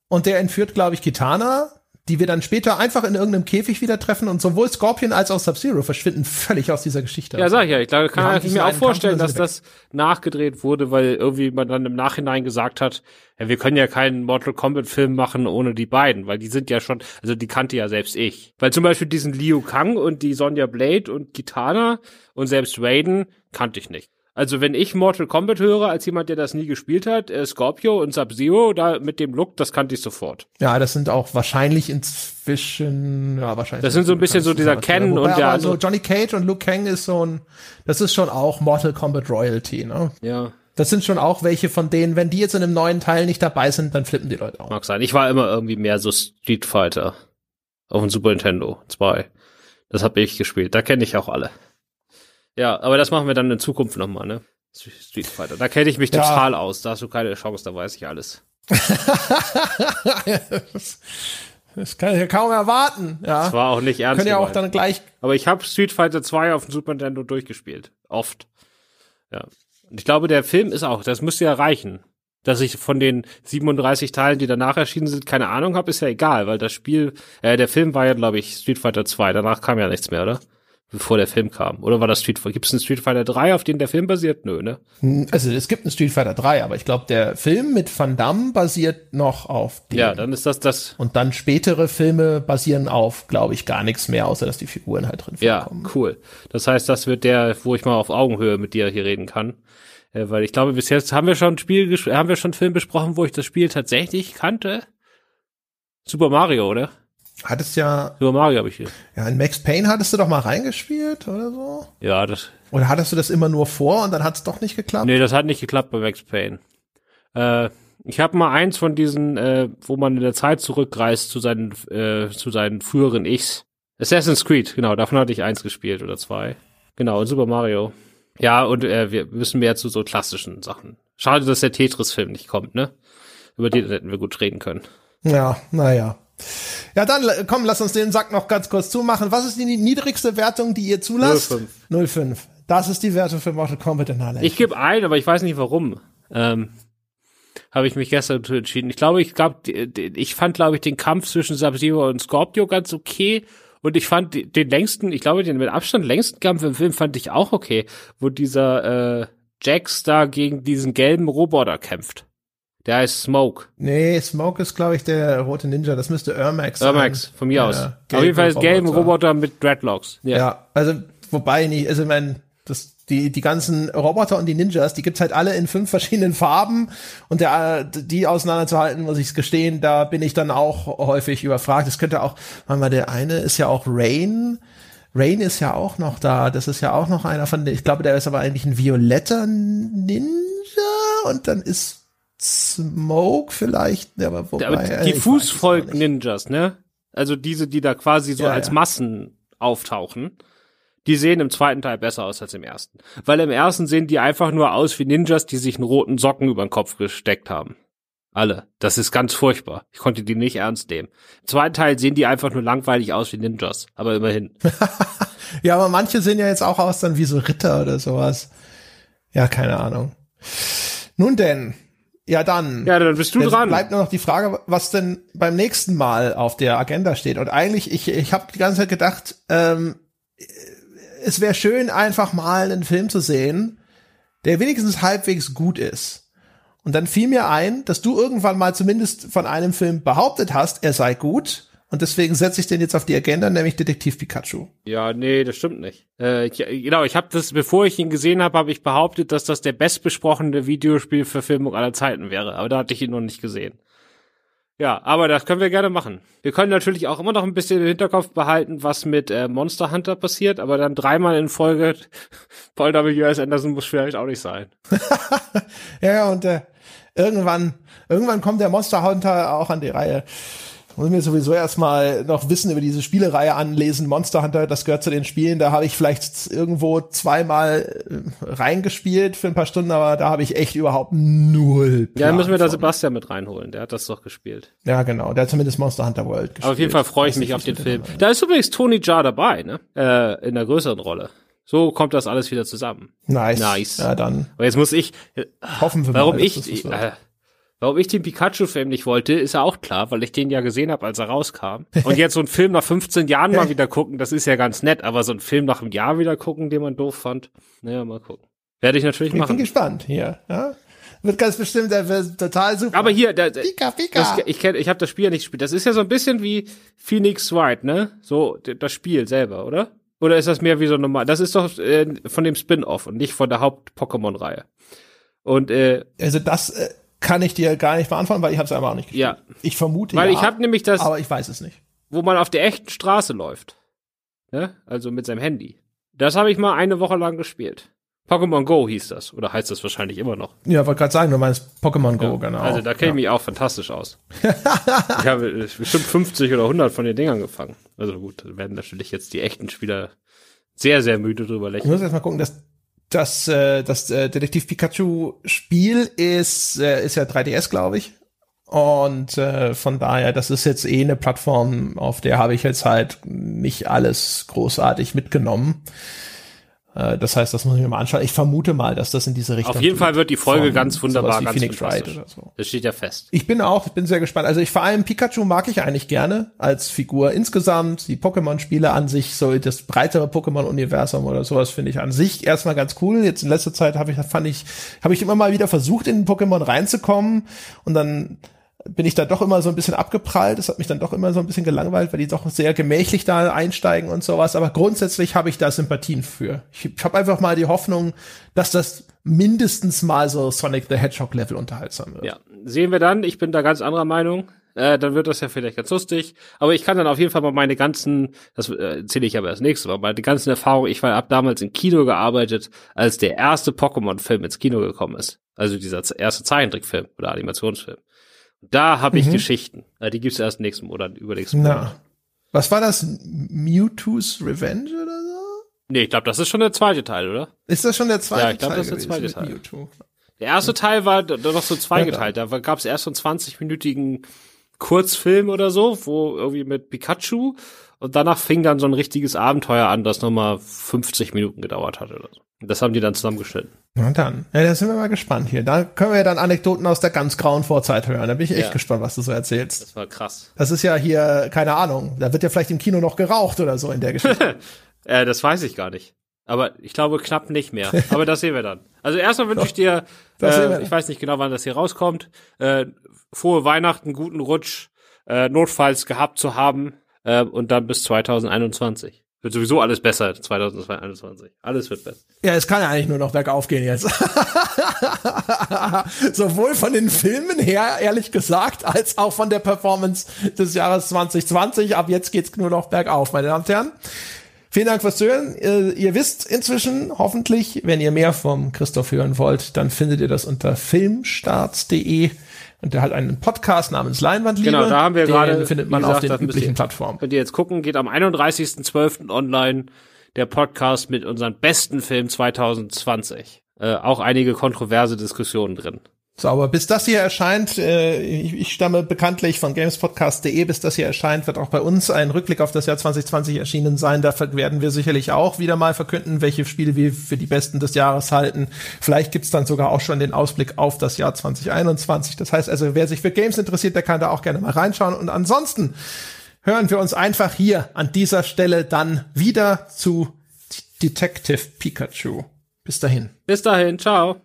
Speaker 3: und der entführt, glaube ich, Kitana die wir dann später einfach in irgendeinem Käfig wieder treffen und sowohl Scorpion als auch Sub-Zero verschwinden völlig aus dieser Geschichte.
Speaker 4: Ja, sag ich ja. Ich glaube, kann ich mir auch vorstellen, dass das nachgedreht wurde, weil irgendwie man dann im Nachhinein gesagt hat, ja, wir können ja keinen Mortal Kombat Film machen ohne die beiden, weil die sind ja schon, also die kannte ja selbst ich. Weil zum Beispiel diesen Liu Kang und die Sonja Blade und Kitana und selbst Raiden kannte ich nicht. Also wenn ich Mortal Kombat höre, als jemand, der das nie gespielt hat, äh, Scorpio und Sub-Zero, da mit dem Look, das kannte ich sofort.
Speaker 3: Ja, das sind auch wahrscheinlich inzwischen, ja, wahrscheinlich.
Speaker 4: Das sind so ein bisschen so dieser Ken ja, und der.
Speaker 3: Also Johnny Cage und Luke Kang ist so ein, das ist schon auch Mortal Kombat Royalty, ne?
Speaker 4: Ja.
Speaker 3: Das sind schon auch welche von denen, wenn die jetzt in einem neuen Teil nicht dabei sind, dann flippen die Leute auch.
Speaker 4: Mag sein. Ich war immer irgendwie mehr so Street Fighter auf dem Super Nintendo 2. Das habe ich gespielt. Da kenne ich auch alle. Ja, aber das machen wir dann in Zukunft nochmal, ne? Street Fighter. Da kenne ich mich ja. total aus. Da hast du keine Chance, da weiß ich alles.
Speaker 3: das kann ich ja kaum erwarten. Ja.
Speaker 4: Das war auch nicht ernst.
Speaker 3: Können ja auch dann gleich.
Speaker 4: Aber ich habe Street Fighter 2 auf dem Super Nintendo durchgespielt. Oft. Ja. Und ich glaube, der Film ist auch, das müsste ja reichen. Dass ich von den 37 Teilen, die danach erschienen sind, keine Ahnung habe, ist ja egal, weil das Spiel, äh, der Film war ja, glaube ich, Street Fighter 2. Danach kam ja nichts mehr, oder? Bevor der Film kam. Oder war das Street Fighter? Gibt es einen Street Fighter 3, auf den der Film basiert? Nö, ne?
Speaker 3: Also es gibt einen Street Fighter 3, aber ich glaube, der Film mit Van Damme basiert noch auf
Speaker 4: dem. Ja, dann ist das das.
Speaker 3: Und dann spätere Filme basieren auf, glaube ich, gar nichts mehr, außer dass die Figuren halt drin
Speaker 4: vorkommen. Ja, cool. Das heißt, das wird der, wo ich mal auf Augenhöhe mit dir hier reden kann. Äh, weil ich glaube, bis jetzt haben wir schon ein Spiel, haben wir schon einen Film besprochen, wo ich das Spiel tatsächlich kannte. Super Mario, oder?
Speaker 3: Hattest ja.
Speaker 4: Super Mario habe ich hier.
Speaker 3: Ja, in Max Payne hattest du doch mal reingespielt oder so?
Speaker 4: Ja, das.
Speaker 3: Oder hattest du das immer nur vor und dann hat es doch nicht geklappt?
Speaker 4: Nee, das hat nicht geklappt bei Max Payne. Äh, ich habe mal eins von diesen, äh, wo man in der Zeit zurückreist zu seinen, äh, zu seinen früheren Ichs. Assassin's Creed, genau, davon hatte ich eins gespielt oder zwei. Genau, und Super Mario. Ja, und äh, wir müssen mehr zu so klassischen Sachen. Schade, dass der Tetris-Film nicht kommt, ne? Über den hätten wir gut reden können.
Speaker 3: Ja, naja. Ja, dann komm, lass uns den Sack noch ganz kurz zumachen. Was ist die niedrigste Wertung, die ihr zulasst? 05. 05. Das ist die Wertung für Mortal Kombat Annihilation.
Speaker 4: Ich gebe ein, aber ich weiß nicht warum. Ähm, Habe ich mich gestern zu entschieden. Ich glaube, ich glaube, ich fand, glaube ich, den Kampf zwischen Sub-Zero und Scorpio ganz okay. Und ich fand den längsten, ich glaube, den mit Abstand längsten Kampf im Film fand ich auch okay, wo dieser äh, Jax da gegen diesen gelben Roboter kämpft. Der heißt Smoke.
Speaker 3: Nee, Smoke ist, glaube ich, der rote Ninja. Das müsste Ermax
Speaker 4: sein. Ermax, von mir ja, aus. Auf jeden Fall ist gelben Roboter mit Dreadlocks.
Speaker 3: Ja. ja, also, wobei nicht, also, ich mein, das, die, die ganzen Roboter und die Ninjas, die gibt's halt alle in fünf verschiedenen Farben und der, die auseinanderzuhalten, muss ich gestehen, da bin ich dann auch häufig überfragt. Es könnte auch, mal, der eine ist ja auch Rain. Rain ist ja auch noch da. Das ist ja auch noch einer von, ich glaube, der ist aber eigentlich ein violetter Ninja und dann ist Smoke vielleicht, aber wobei. Aber
Speaker 4: die Fußvolk-Ninjas, ne? Also diese, die da quasi so ja, als ja. Massen auftauchen, die sehen im zweiten Teil besser aus als im ersten. Weil im ersten sehen die einfach nur aus wie Ninjas, die sich einen roten Socken über den Kopf gesteckt haben. Alle. Das ist ganz furchtbar. Ich konnte die nicht ernst nehmen. Im zweiten Teil sehen die einfach nur langweilig aus wie Ninjas, aber immerhin.
Speaker 3: ja, aber manche sehen ja jetzt auch aus dann wie so Ritter oder sowas. Ja, keine Ahnung. Nun denn, ja dann.
Speaker 4: Ja, dann bist du dran.
Speaker 3: Bleibt nur noch die Frage, was denn beim nächsten Mal auf der Agenda steht. Und eigentlich, ich, ich habe die ganze Zeit gedacht, ähm, es wäre schön, einfach mal einen Film zu sehen, der wenigstens halbwegs gut ist. Und dann fiel mir ein, dass du irgendwann mal zumindest von einem Film behauptet hast, er sei gut. Und deswegen setze ich den jetzt auf die Agenda, nämlich Detektiv Pikachu.
Speaker 4: Ja, nee, das stimmt nicht. Äh, ich, genau, ich habe das, bevor ich ihn gesehen habe, habe ich behauptet, dass das der bestbesprochene Videospielverfilmung aller Zeiten wäre. Aber da hatte ich ihn noch nicht gesehen. Ja, aber das können wir gerne machen. Wir können natürlich auch immer noch ein bisschen im Hinterkopf behalten, was mit äh, Monster Hunter passiert, aber dann dreimal in Folge Paul W.S. Anderson muss vielleicht auch nicht sein.
Speaker 3: ja, und äh, irgendwann, irgendwann kommt der Monster Hunter auch an die Reihe. Muss mir sowieso erstmal noch Wissen über diese Spielereihe anlesen. Monster Hunter, das gehört zu den Spielen. Da habe ich vielleicht irgendwo zweimal äh, reingespielt für ein paar Stunden, aber da habe ich echt überhaupt null.
Speaker 4: Plan ja, dann müssen wir da Sebastian mit reinholen. Der hat das doch gespielt.
Speaker 3: Ja, genau. Der hat zumindest Monster Hunter World gespielt.
Speaker 4: Aber auf jeden Fall freue ich mich auf den Film. Da ist übrigens Tony Jaa dabei, ne? Äh, in der größeren Rolle. So kommt das alles wieder zusammen.
Speaker 3: Nice.
Speaker 4: Nice.
Speaker 3: Ja, dann.
Speaker 4: Aber jetzt muss ich.
Speaker 3: Hoffen wir
Speaker 4: warum
Speaker 3: mal.
Speaker 4: ich, äh, warum ich den Pikachu-Film nicht wollte, ist ja auch klar, weil ich den ja gesehen habe, als er rauskam. Und jetzt so einen Film nach 15 Jahren mal wieder gucken, das ist ja ganz nett, aber so einen Film nach einem Jahr wieder gucken, den man doof fand, naja, mal gucken. Werde ich natürlich
Speaker 3: ich
Speaker 4: machen.
Speaker 3: Ich bin gespannt hier. Ja? Wird ganz bestimmt, der wird total super.
Speaker 4: Aber hier, der,
Speaker 3: Pika, Pika.
Speaker 4: Das, ich kenn, ich habe das Spiel ja nicht gespielt. Das ist ja so ein bisschen wie Phoenix Wright, ne? So das Spiel selber, oder? Oder ist das mehr wie so normal? Das ist doch äh, von dem Spin-off und nicht von der Haupt-Pokémon-Reihe. Und äh,
Speaker 3: also das äh, kann ich dir gar nicht beantworten, weil ich habe es einfach auch nicht
Speaker 4: gespielt. Ja.
Speaker 3: Ich vermute
Speaker 4: weil
Speaker 3: ja.
Speaker 4: ich habe nämlich das,
Speaker 3: aber ich weiß es nicht.
Speaker 4: Wo man auf der echten Straße läuft, ne? Also mit seinem Handy. Das habe ich mal eine Woche lang gespielt. Pokémon Go hieß das. Oder heißt das wahrscheinlich immer noch?
Speaker 3: Ja, wollte gerade sagen, du meinst Pokémon Go, ja, genau.
Speaker 4: Also da kenne ich
Speaker 3: ja.
Speaker 4: mich auch fantastisch aus. ich habe bestimmt 50 oder 100 von den Dingern gefangen. Also gut, da werden natürlich jetzt die echten Spieler sehr, sehr müde drüber lächeln.
Speaker 3: Ich muss jetzt mal gucken, dass das, äh, das äh, Detektiv Pikachu Spiel ist, äh, ist ja 3DS, glaube ich. Und äh, von daher, das ist jetzt eh eine Plattform, auf der habe ich jetzt halt nicht alles großartig mitgenommen. Äh, das heißt, das muss ich mir mal anschauen. Ich vermute mal, dass das in diese Richtung
Speaker 4: Auf jeden Fall wird die Folge ganz wunderbar, ganz
Speaker 3: Phoenix Wright oder so.
Speaker 4: Das steht ja fest.
Speaker 3: Ich bin auch, ich bin sehr gespannt. Also ich vor allem Pikachu mag ich eigentlich gerne als Figur insgesamt. Die Pokémon-Spiele an sich, so das breitere Pokémon-Universum oder sowas finde ich an sich erstmal ganz cool. Jetzt in letzter Zeit habe ich, fand ich, habe ich immer mal wieder versucht, in Pokémon reinzukommen und dann bin ich da doch immer so ein bisschen abgeprallt. Das hat mich dann doch immer so ein bisschen gelangweilt, weil die doch sehr gemächlich da einsteigen und sowas. Aber grundsätzlich habe ich da Sympathien für. Ich, ich habe einfach mal die Hoffnung, dass das mindestens mal so Sonic the Hedgehog Level unterhaltsam wird.
Speaker 4: Ja, sehen wir dann. Ich bin da ganz anderer Meinung. Äh, dann wird das ja vielleicht ganz lustig. Aber ich kann dann auf jeden Fall mal meine ganzen, das äh, erzähle ich aber das nächste Mal, meine ganzen Erfahrungen. Ich war ab damals im Kino gearbeitet, als der erste Pokémon-Film ins Kino gekommen ist. Also dieser erste Zeichentrickfilm oder Animationsfilm. Da habe ich mhm. Geschichten. Äh, die gibt's erst nächsten oder übernächsten Monat.
Speaker 3: Was war das? Mewtwo's Revenge oder so?
Speaker 4: Nee, ich glaube, das ist schon der zweite Teil, oder?
Speaker 3: Ist das schon der zweite Teil?
Speaker 4: Ja, ich glaube, das ist der zweite Teil. Mewtwo. Der erste Teil war noch so zweigeteilt. Da gab es erst so einen 20-minütigen Kurzfilm oder so, wo irgendwie mit Pikachu und danach fing dann so ein richtiges Abenteuer an, das nochmal 50 Minuten gedauert hat oder so. Das haben die dann zusammengeschnitten.
Speaker 3: Na dann. Ja, da sind wir mal gespannt hier. Da können wir ja dann Anekdoten aus der ganz grauen Vorzeit hören. Da bin ich echt ja. gespannt, was du so erzählst.
Speaker 4: Das war krass.
Speaker 3: Das ist ja hier, keine Ahnung, da wird ja vielleicht im Kino noch geraucht oder so in der Geschichte.
Speaker 4: äh, das weiß ich gar nicht. Aber ich glaube knapp nicht mehr. Aber das sehen wir dann. Also erstmal wünsche ich dir, äh, ich weiß nicht genau, wann das hier rauskommt, äh, frohe Weihnachten, guten Rutsch, äh, notfalls gehabt zu haben äh, und dann bis 2021. Wird sowieso alles besser 2021. Alles wird besser.
Speaker 3: Ja, es kann ja eigentlich nur noch bergauf gehen jetzt. Sowohl von den Filmen her, ehrlich gesagt, als auch von der Performance des Jahres 2020. Ab jetzt geht's nur noch bergauf, meine Damen und Herren. Vielen Dank fürs Zuhören. Ihr, ihr, wisst inzwischen hoffentlich, wenn ihr mehr vom Christoph hören wollt, dann findet ihr das unter filmstarts.de und der hat einen Podcast namens Leinwandliebe.
Speaker 4: Genau, da haben wir gerade
Speaker 3: findet man gesagt, auf den üblichen ihr, Plattformen.
Speaker 4: Könnt ihr jetzt gucken, geht am 31.12. online der Podcast mit unseren besten Film 2020. Äh, auch einige kontroverse Diskussionen drin.
Speaker 3: So, aber bis das hier erscheint, äh, ich, ich stamme bekanntlich von gamespodcast.de, bis das hier erscheint, wird auch bei uns ein Rückblick auf das Jahr 2020 erschienen sein. Da werden wir sicherlich auch wieder mal verkünden, welche Spiele wir für die besten des Jahres halten. Vielleicht gibt's dann sogar auch schon den Ausblick auf das Jahr 2021. Das heißt also, wer sich für Games interessiert, der kann da auch gerne mal reinschauen. Und ansonsten hören wir uns einfach hier an dieser Stelle dann wieder zu Detective Pikachu. Bis dahin.
Speaker 4: Bis dahin, ciao.